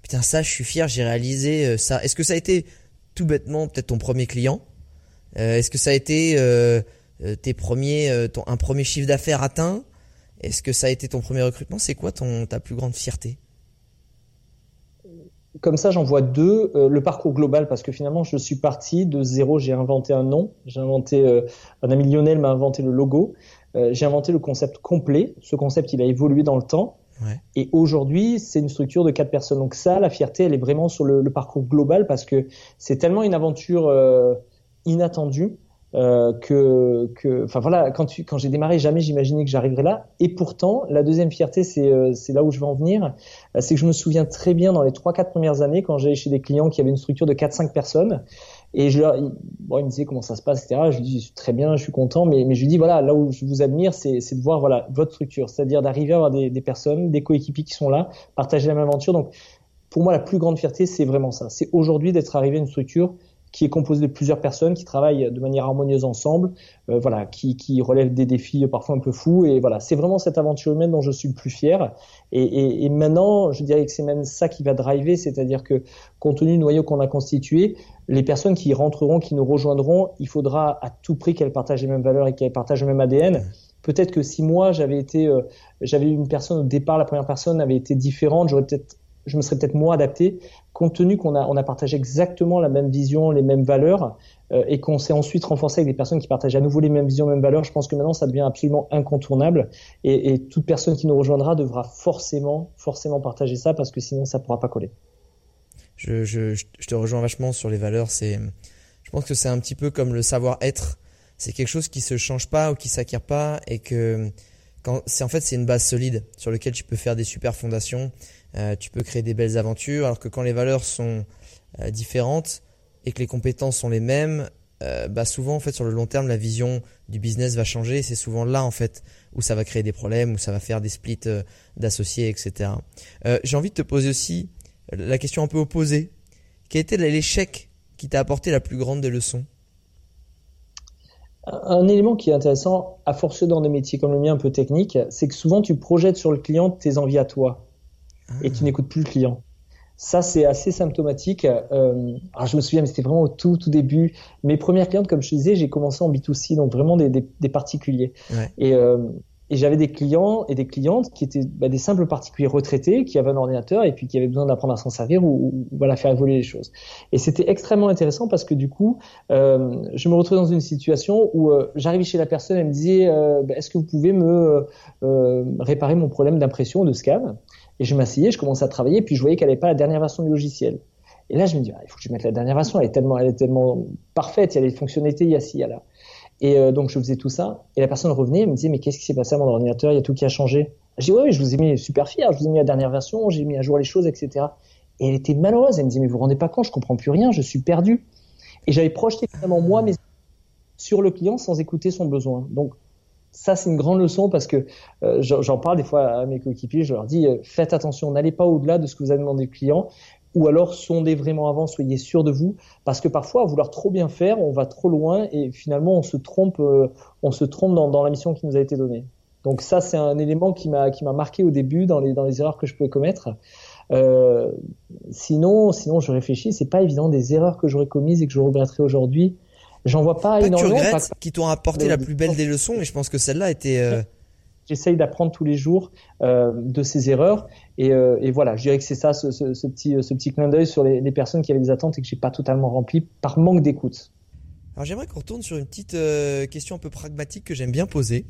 Speaker 1: putain ça je suis fier, j'ai réalisé euh, ça. Est-ce que ça a été tout bêtement peut-être ton premier client? Euh, Est-ce que ça a été euh, un premier chiffre d'affaires atteint? Est-ce que ça a été ton premier recrutement? C'est quoi ta plus grande fierté?
Speaker 2: Comme ça, j'en vois deux. le parcours global, parce que finalement, je suis parti de zéro. J'ai inventé un nom. J'ai inventé. un ami Lionel m'a inventé le logo. J'ai inventé le concept complet. Ce concept, il a évolué dans le temps. Et aujourd'hui, c'est une structure de quatre personnes. Donc ça, la fierté, elle est vraiment sur le, le parcours global parce que c'est tellement une aventure inattendue euh, que, que, enfin voilà, quand, tu, quand j'ai démarré, jamais j'imaginais que j'arriverais là. Et pourtant, la deuxième fierté, c'est euh, là où je veux en venir, euh, c'est que je me souviens très bien dans les trois quatre premières années quand j'allais chez des clients qui avaient une structure de 4-5 personnes. Et je bon, ils me disaient comment ça se passe, etc. Je lui dis très bien, je suis content, mais, mais je lui dis voilà, là où je vous admire, c'est de voir voilà votre structure, c'est-à-dire d'arriver à avoir des, des personnes, des coéquipiers qui sont là, partager la même aventure. Donc pour moi, la plus grande fierté, c'est vraiment ça. C'est aujourd'hui d'être arrivé à une structure qui est composé de plusieurs personnes qui travaillent de manière harmonieuse ensemble, euh, voilà, qui, qui relèvent des défis parfois un peu fous. Et voilà, c'est vraiment cette aventure humaine dont je suis le plus fier. Et, et, et maintenant, je dirais que c'est même ça qui va driver, c'est-à-dire que compte tenu du noyau qu'on a constitué, les personnes qui rentreront, qui nous rejoindront, il faudra à tout prix qu'elles partagent les mêmes valeurs et qu'elles partagent le même ADN. Peut-être que si moi j'avais été, euh, j'avais une personne au départ, la première personne avait été différente, j'aurais peut-être je me serais peut-être moins adapté, compte tenu qu'on a, partagé exactement la même vision, les mêmes valeurs, euh, et qu'on s'est ensuite renforcé avec des personnes qui partagent à nouveau les mêmes visions, les mêmes valeurs. Je pense que maintenant, ça devient absolument incontournable, et, toute personne qui nous rejoindra devra forcément, forcément partager ça, parce que sinon, ça pourra pas coller.
Speaker 1: Je, te rejoins vachement sur les valeurs. C'est, je pense que c'est un petit peu comme le savoir-être. C'est quelque chose qui se change pas ou qui s'acquiert pas, et que c'est en fait c'est une base solide sur laquelle tu peux faire des super fondations euh, tu peux créer des belles aventures, alors que quand les valeurs sont euh, différentes et que les compétences sont les mêmes, euh, bah souvent en fait sur le long terme la vision du business va changer. C'est souvent là en fait où ça va créer des problèmes, où ça va faire des splits d'associés, etc. J'ai envie de te poser aussi la question un peu opposée. Quel était l'échec qui t'a apporté la plus grande des leçons?
Speaker 2: Un élément qui est intéressant, à force dans des métiers comme le mien un peu technique, c'est que souvent tu projettes sur le client tes envies à toi et tu n'écoutes plus le client. Ça, c'est assez symptomatique. Euh, alors je me souviens, mais c'était vraiment au tout, tout début. Mes premières clientes, comme je te disais, j'ai commencé en B2C, donc vraiment des, des, des particuliers. Ouais. Et, euh, et j'avais des clients et des clientes qui étaient bah, des simples particuliers retraités, qui avaient un ordinateur et puis qui avaient besoin d'apprendre à s'en servir ou, ou, voilà faire évoluer les choses. Et c'était extrêmement intéressant parce que du coup, euh, je me retrouvais dans une situation où euh, j'arrivais chez la personne, elle me disait, euh, bah, est-ce que vous pouvez me euh, réparer mon problème d'impression de scan? Et je m'asseyais, je commençais à travailler, puis je voyais qu'elle n'avait pas la dernière version du logiciel. Et là, je me dis, ah, il faut que je mette la dernière version, elle est tellement, elle est tellement parfaite, il y a les fonctionnalités, il y a ci, il y a là. Et euh, donc, je faisais tout ça, et la personne revenait, elle me disait, mais qu'est-ce qui s'est passé à mon ordinateur, il y a tout qui a changé? Je dis, oui, je vous ai mis super fier, je vous ai mis la dernière version, j'ai mis à jour les choses, etc. Et elle était malheureuse, elle me disait, mais vous vous rendez pas compte, je comprends plus rien, je suis perdu. Et j'avais projeté finalement moi, mais sur le client sans écouter son besoin. Donc, ça, c'est une grande leçon parce que euh, j'en parle des fois à mes coéquipiers, je leur dis euh, faites attention, n'allez pas au-delà de ce que vous avez demandé au client ou alors sondez vraiment avant, soyez sûr de vous parce que parfois à vouloir trop bien faire, on va trop loin et finalement on se trompe, euh, on se trompe dans, dans, la mission qui nous a été donnée. Donc ça, c'est un élément qui m'a qui m'a marqué au début dans les dans les erreurs que je pouvais commettre. Euh, sinon, sinon je réfléchis, c'est pas évident des erreurs que j'aurais commises et que je regretterais aujourd'hui. J'en vois pas,
Speaker 1: pas
Speaker 2: énormément.
Speaker 1: Que tu regrettes, qui t'ont apporté la plus belle des leçons, mais je pense que celle-là était. Euh...
Speaker 2: J'essaye d'apprendre tous les jours euh, de ces erreurs et, euh, et, voilà, je dirais que c'est ça, ce, ce, ce, petit, ce petit clin d'œil sur les, les, personnes qui avaient des attentes et que j'ai pas totalement rempli par manque d'écoute.
Speaker 1: Alors j'aimerais qu'on retourne sur une petite euh, question un peu pragmatique que j'aime bien poser.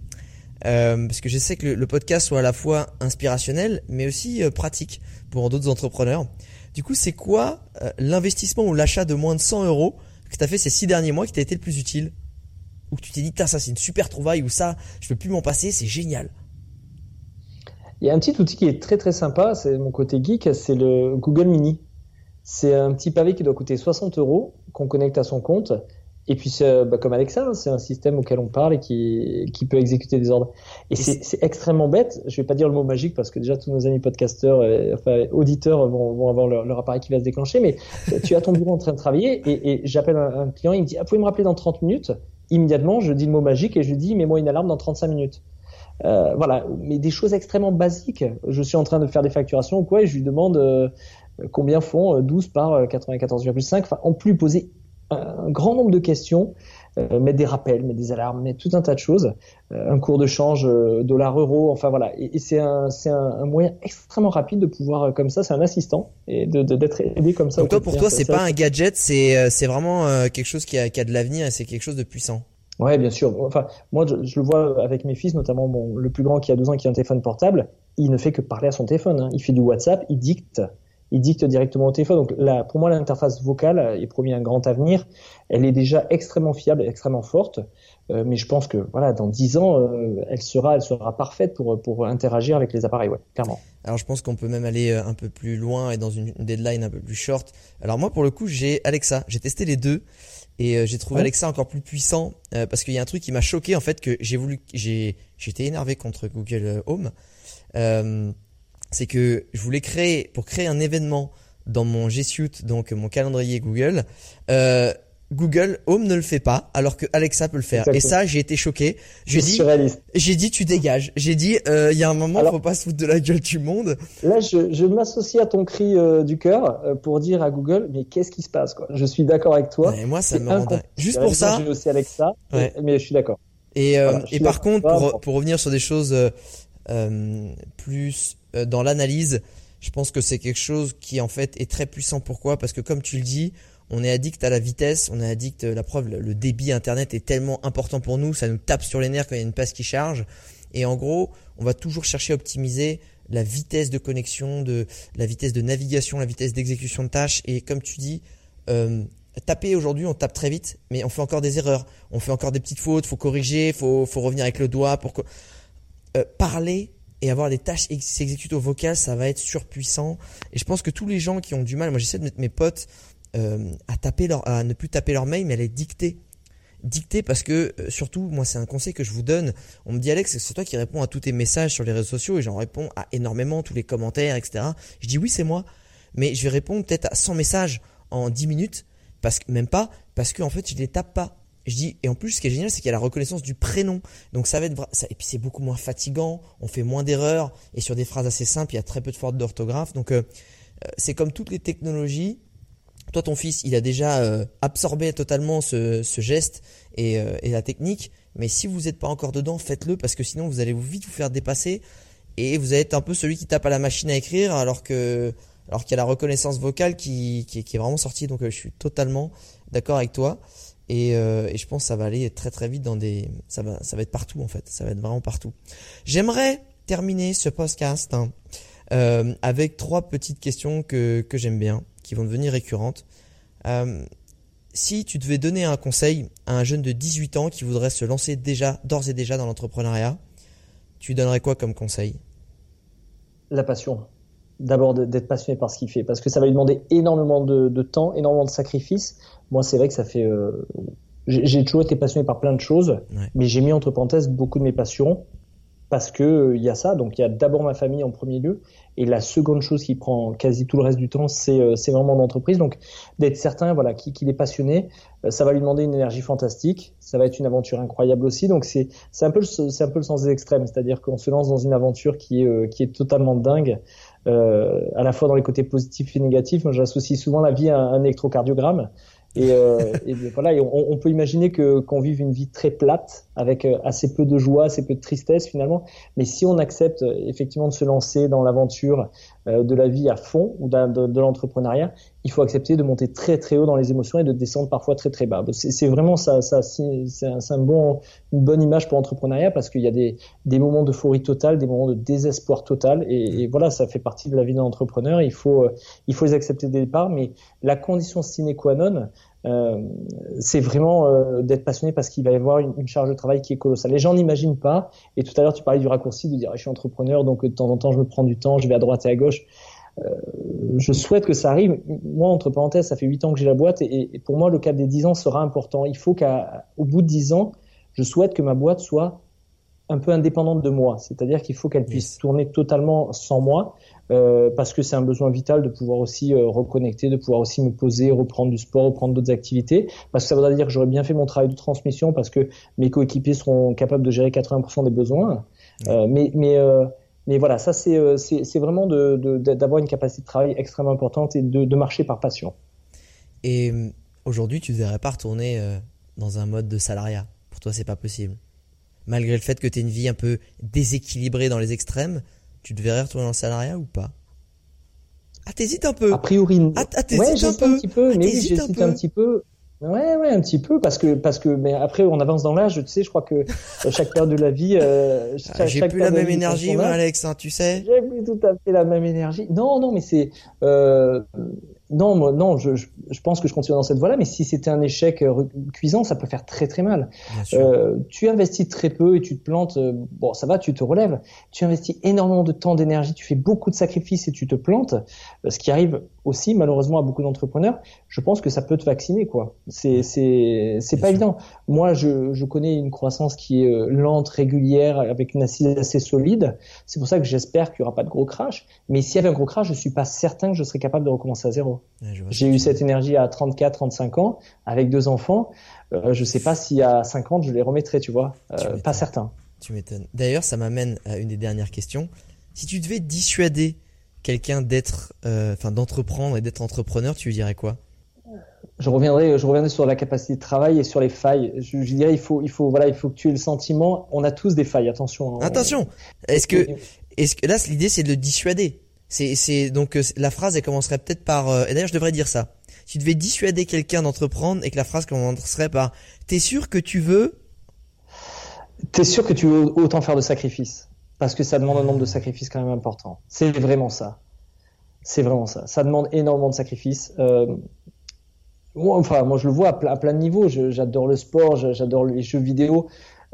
Speaker 1: Euh, parce que j'essaie que le, le, podcast soit à la fois inspirationnel mais aussi euh, pratique pour d'autres entrepreneurs. Du coup, c'est quoi euh, l'investissement ou l'achat de moins de 100 euros que tu as fait ces six derniers mois qui t'a été le plus utile Ou que tu t'es dit, ça c'est une super trouvaille, ou ça, je peux plus m'en passer, c'est génial.
Speaker 2: Il y a un petit outil qui est très très sympa, c'est mon côté geek, c'est le Google Mini. C'est un petit pavé qui doit coûter 60 euros, qu'on connecte à son compte, et puis, bah, comme Alexa, hein, c'est un système auquel on parle et qui, qui peut exécuter des ordres. Et, c'est extrêmement bête. Je vais pas dire le mot magique parce que déjà tous nos amis podcasteurs, euh, enfin auditeurs vont, vont avoir leur, leur, appareil qui va se déclencher. Mais tu as ton bureau en train de travailler et, et j'appelle un, un, client, il me dit, ah, pouvez me rappeler dans 30 minutes? Immédiatement, je dis le mot magique et je lui dis, mets-moi une alarme dans 35 minutes. Euh, voilà, mais des choses extrêmement basiques. Je suis en train de faire des facturations ou quoi et je lui demande euh, combien font 12 euh, par 94,5. Enfin, en plus poser un grand nombre de questions, euh, mettre des rappels, mettre des alarmes, mettre tout un tas de choses, euh, un cours de change euh, dollar-euro, enfin voilà. Et, et c'est un, c'est un, un, moyen extrêmement rapide de pouvoir euh, comme ça, c'est un assistant et de, de, d'être aidé comme ça.
Speaker 1: Donc toi, pour toi, c'est pas un gadget, c'est c'est vraiment quelque chose qui a, qui a de l'avenir et c'est quelque chose de puissant.
Speaker 2: Ouais, bien sûr. Enfin, moi, je, le vois avec mes fils, notamment bon, le plus grand qui a 12 ans, qui a un téléphone portable. Il ne fait que parler à son téléphone. Hein. Il fait du WhatsApp, il dicte, il dicte directement au téléphone. Donc, là, pour moi, l'interface vocale est promis un grand avenir. Elle est déjà extrêmement fiable, extrêmement forte. Euh, mais je pense que voilà, dans 10 ans, euh, elle sera, elle sera parfaite pour pour interagir avec les appareils, ouais, clairement.
Speaker 1: Alors, je pense qu'on peut même aller euh, un peu plus loin et dans une deadline un peu plus short. Alors moi, pour le coup, j'ai Alexa. J'ai testé les deux. Et euh, j'ai trouvé Alexa encore plus puissant euh, parce qu'il y a un truc qui m'a choqué en fait que j'ai voulu, j'ai, j'étais énervé contre Google Home. Euh, c'est que je voulais créer pour créer un événement dans mon G Suite, donc mon calendrier Google. Euh, Google Home ne le fait pas, alors que Alexa peut le faire. Et ça, j'ai été choqué. J'ai dit, j'ai dit, tu dégages. J'ai dit, euh, il y a un moment, alors, faut pas se foutre de la gueule du monde.
Speaker 2: Là, je, je m'associe à ton cri euh, du cœur euh, pour dire à Google, mais qu'est-ce qui se passe quoi? Je suis d'accord avec toi.
Speaker 1: Et moi, ça me rend Juste pour ça.
Speaker 2: J'ai aussi Alexa, ouais. mais je suis d'accord.
Speaker 1: Et, et par contre, pour, pour revenir sur des choses plus dans l'analyse, je pense que c'est quelque chose qui en fait est très puissant. Pourquoi? Parce que comme tu le dis, on est addict à la vitesse, on est addict, la preuve, le débit internet est tellement important pour nous, ça nous tape sur les nerfs quand il y a une passe qui charge. Et en gros, on va toujours chercher à optimiser la vitesse de connexion, de la vitesse de navigation, la vitesse d'exécution de tâches. Et comme tu dis, euh, taper aujourd'hui, on tape très vite, mais on fait encore des erreurs, on fait encore des petites fautes, faut corriger, faut, faut revenir avec le doigt pour euh, parler et avoir des tâches s'exécuter au vocal, ça va être surpuissant. Et je pense que tous les gens qui ont du mal, moi j'essaie de mettre mes potes euh, à taper à ne plus taper leur mail, mais à les dicter. Dicter parce que euh, surtout, moi c'est un conseil que je vous donne. On me dit Alex, c'est toi qui réponds à tous tes messages sur les réseaux sociaux et j'en réponds à énormément tous les commentaires, etc. Je dis oui c'est moi, mais je vais répondre peut-être à 100 messages en 10 minutes, parce même pas, parce que en fait je les tape pas. Et en plus ce qui est génial c'est qu'il y a la reconnaissance du prénom, donc ça va être ça, et puis c'est beaucoup moins fatigant, on fait moins d'erreurs et sur des phrases assez simples il y a très peu de fautes d'orthographe, donc euh, c'est comme toutes les technologies. Toi, ton fils, il a déjà euh, absorbé totalement ce, geste euh, et, la technique. Mais si vous n'êtes pas encore dedans, faites-le parce que sinon vous allez vite vous faire dépasser. Et vous allez être un peu celui qui tape à la machine à écrire alors que alors qu'il y a la reconnaissance vocale qui, est vraiment sortie. Donc euh, je suis totalement d'accord avec toi et, je pense que ça va aller très très vite dans des ça va ça va être partout en fait. Ça va être vraiment partout. J'aimerais terminer ce podcast hein, avec trois petites questions que que j'aime bien qui vont devenir récurrentes. Euh, si tu devais donner un conseil à un jeune de 18 ans qui voudrait se lancer déjà, d'ores et déjà dans l'entrepreneuriat, tu donnerais quoi comme conseil?
Speaker 2: La passion. D'abord d'être passionné par ce qu'il fait, parce que ça va lui demander énormément de, temps, énormément de sacrifices. Moi, c'est vrai que ça fait. Euh, j'ai toujours été passionné par plein de choses, mais j'ai mis entre parenthèses beaucoup de mes passions parce que euh, il y a ça. Donc il y a d'abord ma famille en premier lieu, et la seconde chose qui prend quasi tout le reste du temps, c'est euh, c'est vraiment l'entreprise. Donc d'être certain, voilà, qu'il est passionné, euh, ça va lui demander une énergie fantastique, ça va être une aventure incroyable aussi. Donc c'est c'est un peu c'est un peu le sens des extrêmes, c'est-à-dire qu'on se lance dans une aventure qui est qui est totalement dingue. Euh, à la fois dans les côtés positifs et négatifs. Moi, j'associe souvent la vie à un électrocardiogramme. Et, euh, et voilà, on, on, peut imaginer que qu'on vive une vie très plate, avec euh, assez peu de joie, assez peu de tristesse finalement. Mais si on accepte euh, effectivement de se lancer dans l'aventure euh, de la vie à fond ou de, de, de l'entrepreneuriat, il faut accepter de monter très très haut dans les émotions et de descendre parfois très très bas. C'est vraiment ça, ça c'est un, un, bon, une bonne image pour l'entrepreneuriat parce qu'il y a des, des moments d'euphorie totale, des moments de désespoir total, et, et voilà, ça fait partie de la vie d'un entrepreneur. Il faut, il faut les accepter dès le départ, mais la condition sine qua non, euh, c'est vraiment euh, d'être passionné parce qu'il va y avoir une, charge de travail qui est colossale. Les gens n'imaginent pas. Et tout à l'heure, tu parlais du raccourci de dire je suis entrepreneur, donc de temps en temps, je me prends du temps, je vais à droite et à gauche. Euh, je souhaite que ça arrive. Moi, entre parenthèses, ça fait 8 ans que j'ai la boîte et, et, pour moi, le cap des 10 ans sera important. Il faut qu'au bout de 10 ans, je souhaite que ma boîte soit un peu indépendante de moi. C'est-à-dire qu'il faut qu'elle puisse tourner totalement sans moi. Euh, parce que c'est un besoin vital de pouvoir aussi euh, reconnecter, de pouvoir aussi me poser, reprendre du sport, reprendre d'autres activités, parce que ça voudrait dire que j'aurais bien fait mon travail de transmission, parce que mes coéquipiers seront capables de gérer 80% des besoins. Euh, mais mais mais voilà, ça c'est c'est vraiment d'avoir de, une capacité de travail extrêmement importante et de, de marcher par passion.
Speaker 1: Et aujourd'hui, tu ne devrais pas retourner dans un mode de salariat. Pour toi, c'est pas possible. Malgré le fait que tu aies une vie un peu déséquilibrée dans les extrêmes, tu te verrais retourner en salariat ou pas? Ah, t'hésites un peu.
Speaker 2: A priori,
Speaker 1: ah, ah t'hésites un
Speaker 2: petit peu, ah, mais oui, j'hésite un, un, petit peu. Ouais, ouais, un petit peu, parce que, parce que, mais après, on avance dans l'âge, tu sais, je crois que chaque période de la vie, euh,
Speaker 1: ah, j'ai plus la même énergie, moi, Alex, hein, tu sais.
Speaker 2: J'ai plus tout à fait la même énergie. Non, non, mais c'est, euh, non, moi, non, je, je, je, pense que je continue dans cette voie-là, mais si c'était un échec euh, cuisant, ça peut faire très très mal. Euh, tu investis très peu et tu te plantes, euh, bon, ça va, tu te relèves. Tu investis énormément de temps, d'énergie, tu fais beaucoup de sacrifices et tu te plantes, ce qui arrive aussi malheureusement à beaucoup d'entrepreneurs. Je pense que ça peut te vacciner, quoi. C'est c'est c'est pas évident. Moi, je, je connais une croissance qui est lente, régulière, avec une assise assez solide. C'est pour ça que j'espère qu'il y aura pas de gros crash. Mais s'il y avait un gros crash, je suis pas certain que je serais capable de recommencer à zéro. J'ai eu cette énergie à 34, 35 ans avec deux enfants. Euh, je sais pas si à 50 je les remettrai, tu vois. Euh, pas certain.
Speaker 1: Tu m'étonnes. D'ailleurs, ça m'amène à une des dernières questions. Si tu devais dissuader quelqu'un d'être, euh, enfin d'entreprendre et d'être entrepreneur, tu lui dirais quoi?
Speaker 2: Je reviendrai, je reviendrai sur la capacité de travail et sur les failles. Je, dirais, il faut, il faut, voilà, il faut que tu aies le sentiment. On a tous des failles. Attention.
Speaker 1: Hein. Attention. Est-ce que, est-ce que là, l'idée, c'est de le dissuader. C'est, c'est donc euh, la phrase elle commencerait peut-être par euh, et d'ailleurs je devrais dire ça. Si tu devais dissuader quelqu'un d'entreprendre et que la phrase commencerait par "T'es sûr que tu veux?
Speaker 2: T'es sûr que tu veux autant faire de sacrifices? Parce que ça demande un nombre de sacrifices quand même important. C'est vraiment ça. C'est vraiment ça. Ça demande énormément de sacrifices. Euh, enfin, moi je le vois à, plein de niveaux. j'adore le sport, j'adore les jeux vidéo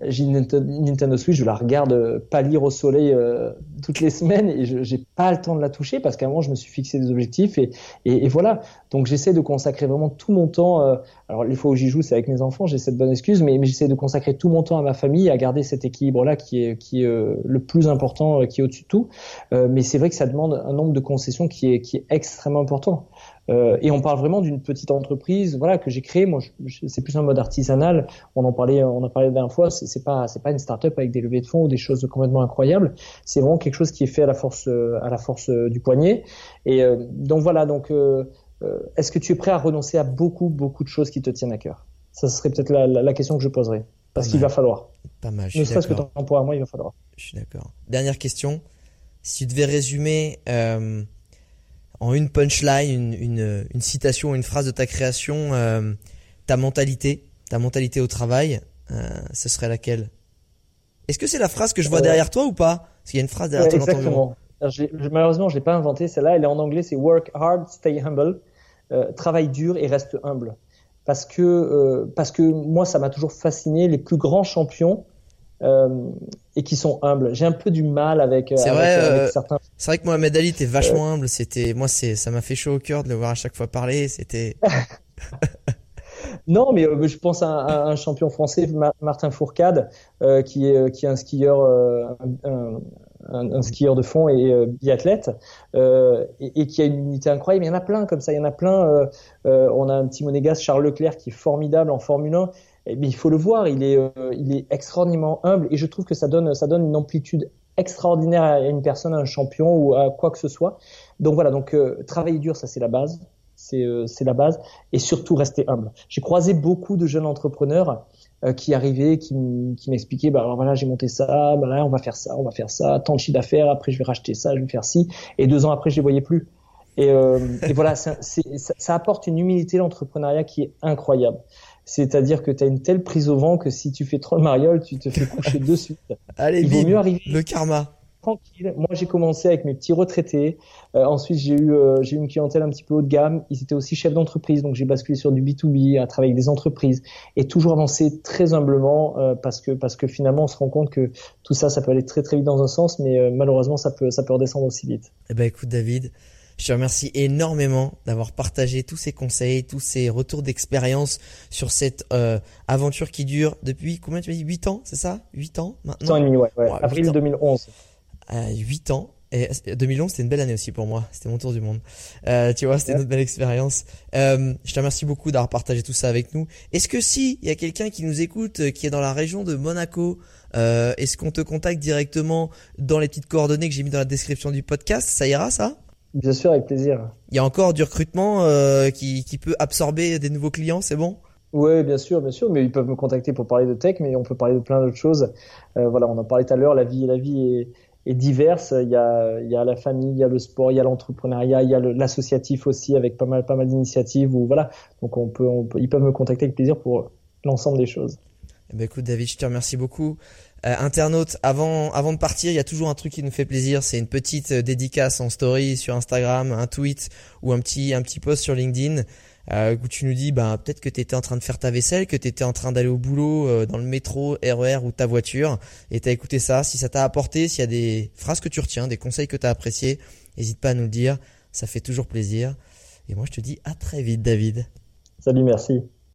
Speaker 2: j'ai une Nintendo Switch, je la regarde euh, pâlir au soleil euh, toutes les semaines et je j'ai pas le temps de la toucher parce qu'à un moment je me suis fixé des objectifs et, et, voilà. Donc j'essaie de consacrer vraiment tout mon temps. Euh, alors les fois où j'y joue, c'est avec mes enfants, j'ai cette bonne excuse, mais, mais j'essaie de consacrer tout mon temps à ma famille, à garder cet équilibre-là qui est qui est le plus important, qui est au-dessus de tout. mais c'est vrai que ça demande un nombre de concessions qui est qui est extrêmement important. Euh, et on parle vraiment d'une petite entreprise, voilà, que j'ai créée. Moi, c'est plus un mode artisanal. On en parlait, on en parlait la dernière fois. C'est pas, c'est pas une start-up avec des levées de fonds ou des choses complètement incroyables. C'est vraiment quelque chose qui est fait à la force, à la force du poignet. Et euh, donc voilà. Donc, euh, est-ce que tu es prêt à renoncer à beaucoup, beaucoup de choses qui te tiennent à cœur? Ça serait peut-être la, la, question que je poserais. Parce qu'il va falloir.
Speaker 1: Pas mal.
Speaker 2: Ne serait-ce que temporairement, il va falloir.
Speaker 1: Je suis d'accord. Dernière question. Si tu devais résumer euh, en une punchline, une, une, une, citation, une phrase de ta création, euh, ta mentalité, ta mentalité au travail, euh, ce serait laquelle? Est-ce que c'est la phrase que je vois derrière toi ou pas? Parce qu'il y a une phrase derrière toi
Speaker 2: Exactement. malheureusement, je l'ai pas inventée celle-là. Elle est en anglais, c'est work hard, stay humble. Euh, travaille dur et reste humble. Parce que euh, parce que moi, ça m'a toujours fasciné. Les plus grands champions, euh, et qui sont humbles. J'ai un peu du mal avec,
Speaker 1: euh, vrai, euh, certains. C'est vrai que Mohamed Ali était vachement humble. C'était moi, c'est ça m'a fait chaud au cœur de le voir à chaque fois parler. C'était.
Speaker 2: non, mais je pense à un, champion français, Martin Fourcade, qui est qui est un skieur, un, un, skieur de fond et biathlète, et, et, qui a une unité incroyable. Il y en a plein comme ça. Il y en a plein. on a un petit monégasque, Charles Leclerc, qui est formidable en Formule 1 eh il faut le voir, il est, euh, il est extraordinairement humble et je trouve que ça donne, ça donne une amplitude extraordinaire à une personne, à un champion ou à quoi que ce soit. Donc voilà, donc euh, travailler dur, ça c'est la base, c'est euh, c'est la base et surtout rester humble. J'ai croisé beaucoup de jeunes entrepreneurs qui arrivaient, qui, m'expliquaient, bah alors voilà j'ai monté ça, bah là on va faire ça, on va faire ça, tant de chiffre d'affaires, après je vais racheter ça, je vais faire ci, et deux ans après je les voyais plus. Et, et voilà, ça, ça apporte une humilité l'entrepreneuriat qui est incroyable. C'est-à-dire que tu as une telle prise au vent que si tu fais trop le mariole, tu te fais coucher de suite.
Speaker 1: Allez, Il vaut mieux arriver. Le karma.
Speaker 2: Tranquille. Moi, j'ai commencé avec mes petits retraités. Euh, ensuite, j'ai eu, euh, j'ai eu une clientèle un petit peu haut de gamme. Ils étaient aussi chefs d'entreprise, donc j'ai basculé sur du B2B, à travailler avec des entreprises et toujours avancer très humblement euh, parce que parce que finalement, on se rend compte que tout ça, ça peut aller très très vite dans un sens, mais malheureusement, ça peut ça peut redescendre aussi vite.
Speaker 1: Eh ben, écoute, David. Je te remercie énormément d'avoir partagé tous ces conseils, tous ces retours d'expérience sur cette euh, aventure qui dure depuis combien tu m'as dit 8 ans, c'est ça? 8 ans maintenant? 8
Speaker 2: ans et demi, ouais, ouais. avril 2011.
Speaker 1: Euh, 8 ans. Et 2011, c'était une belle année aussi pour moi. C'était mon tour du monde. Euh, tu vois, c'était une belle expérience. Euh, je te remercie beaucoup d'avoir partagé tout ça avec nous. Est-ce que si il y a quelqu'un qui nous écoute, euh, qui est dans la région de Monaco, euh, est-ce qu'on te contacte directement dans les petites coordonnées que j'ai mis dans la description du podcast? Ça ira, ça?
Speaker 2: Bien sûr, avec plaisir.
Speaker 1: Il y a encore du recrutement euh, qui, qui, peut absorber des nouveaux clients, c'est bon?
Speaker 2: Oui, bien sûr, bien sûr. Mais ils peuvent me contacter pour parler de tech, mais on peut parler de plein d'autres choses. Euh, voilà, on en parlait tout à l'heure. La vie, la vie est, et diverses. Il y a, il y a la famille, il y a le sport, il y a l'entrepreneuriat, il y a l'associatif aussi avec pas mal, pas mal d'initiatives. Voilà. Donc on peut, on peut, ils peuvent me contacter avec plaisir pour l'ensemble des choses.
Speaker 1: Eh ben écoute David, je te remercie beaucoup. Euh, internaute, avant, avant de partir, il y a toujours un truc qui nous fait plaisir, c'est une petite euh, dédicace en story sur Instagram, un tweet ou un petit, un petit post sur LinkedIn euh, où tu nous dis bah, peut-être que tu étais en train de faire ta vaisselle, que tu étais en train d'aller au boulot euh, dans le métro, RER e ou ta voiture et tu as écouté ça. Si ça t'a apporté, s'il y a des phrases que tu retiens, des conseils que tu as appréciés, n'hésite pas à nous le dire, ça fait toujours plaisir. Et moi je te dis à très vite David.
Speaker 2: Salut, merci.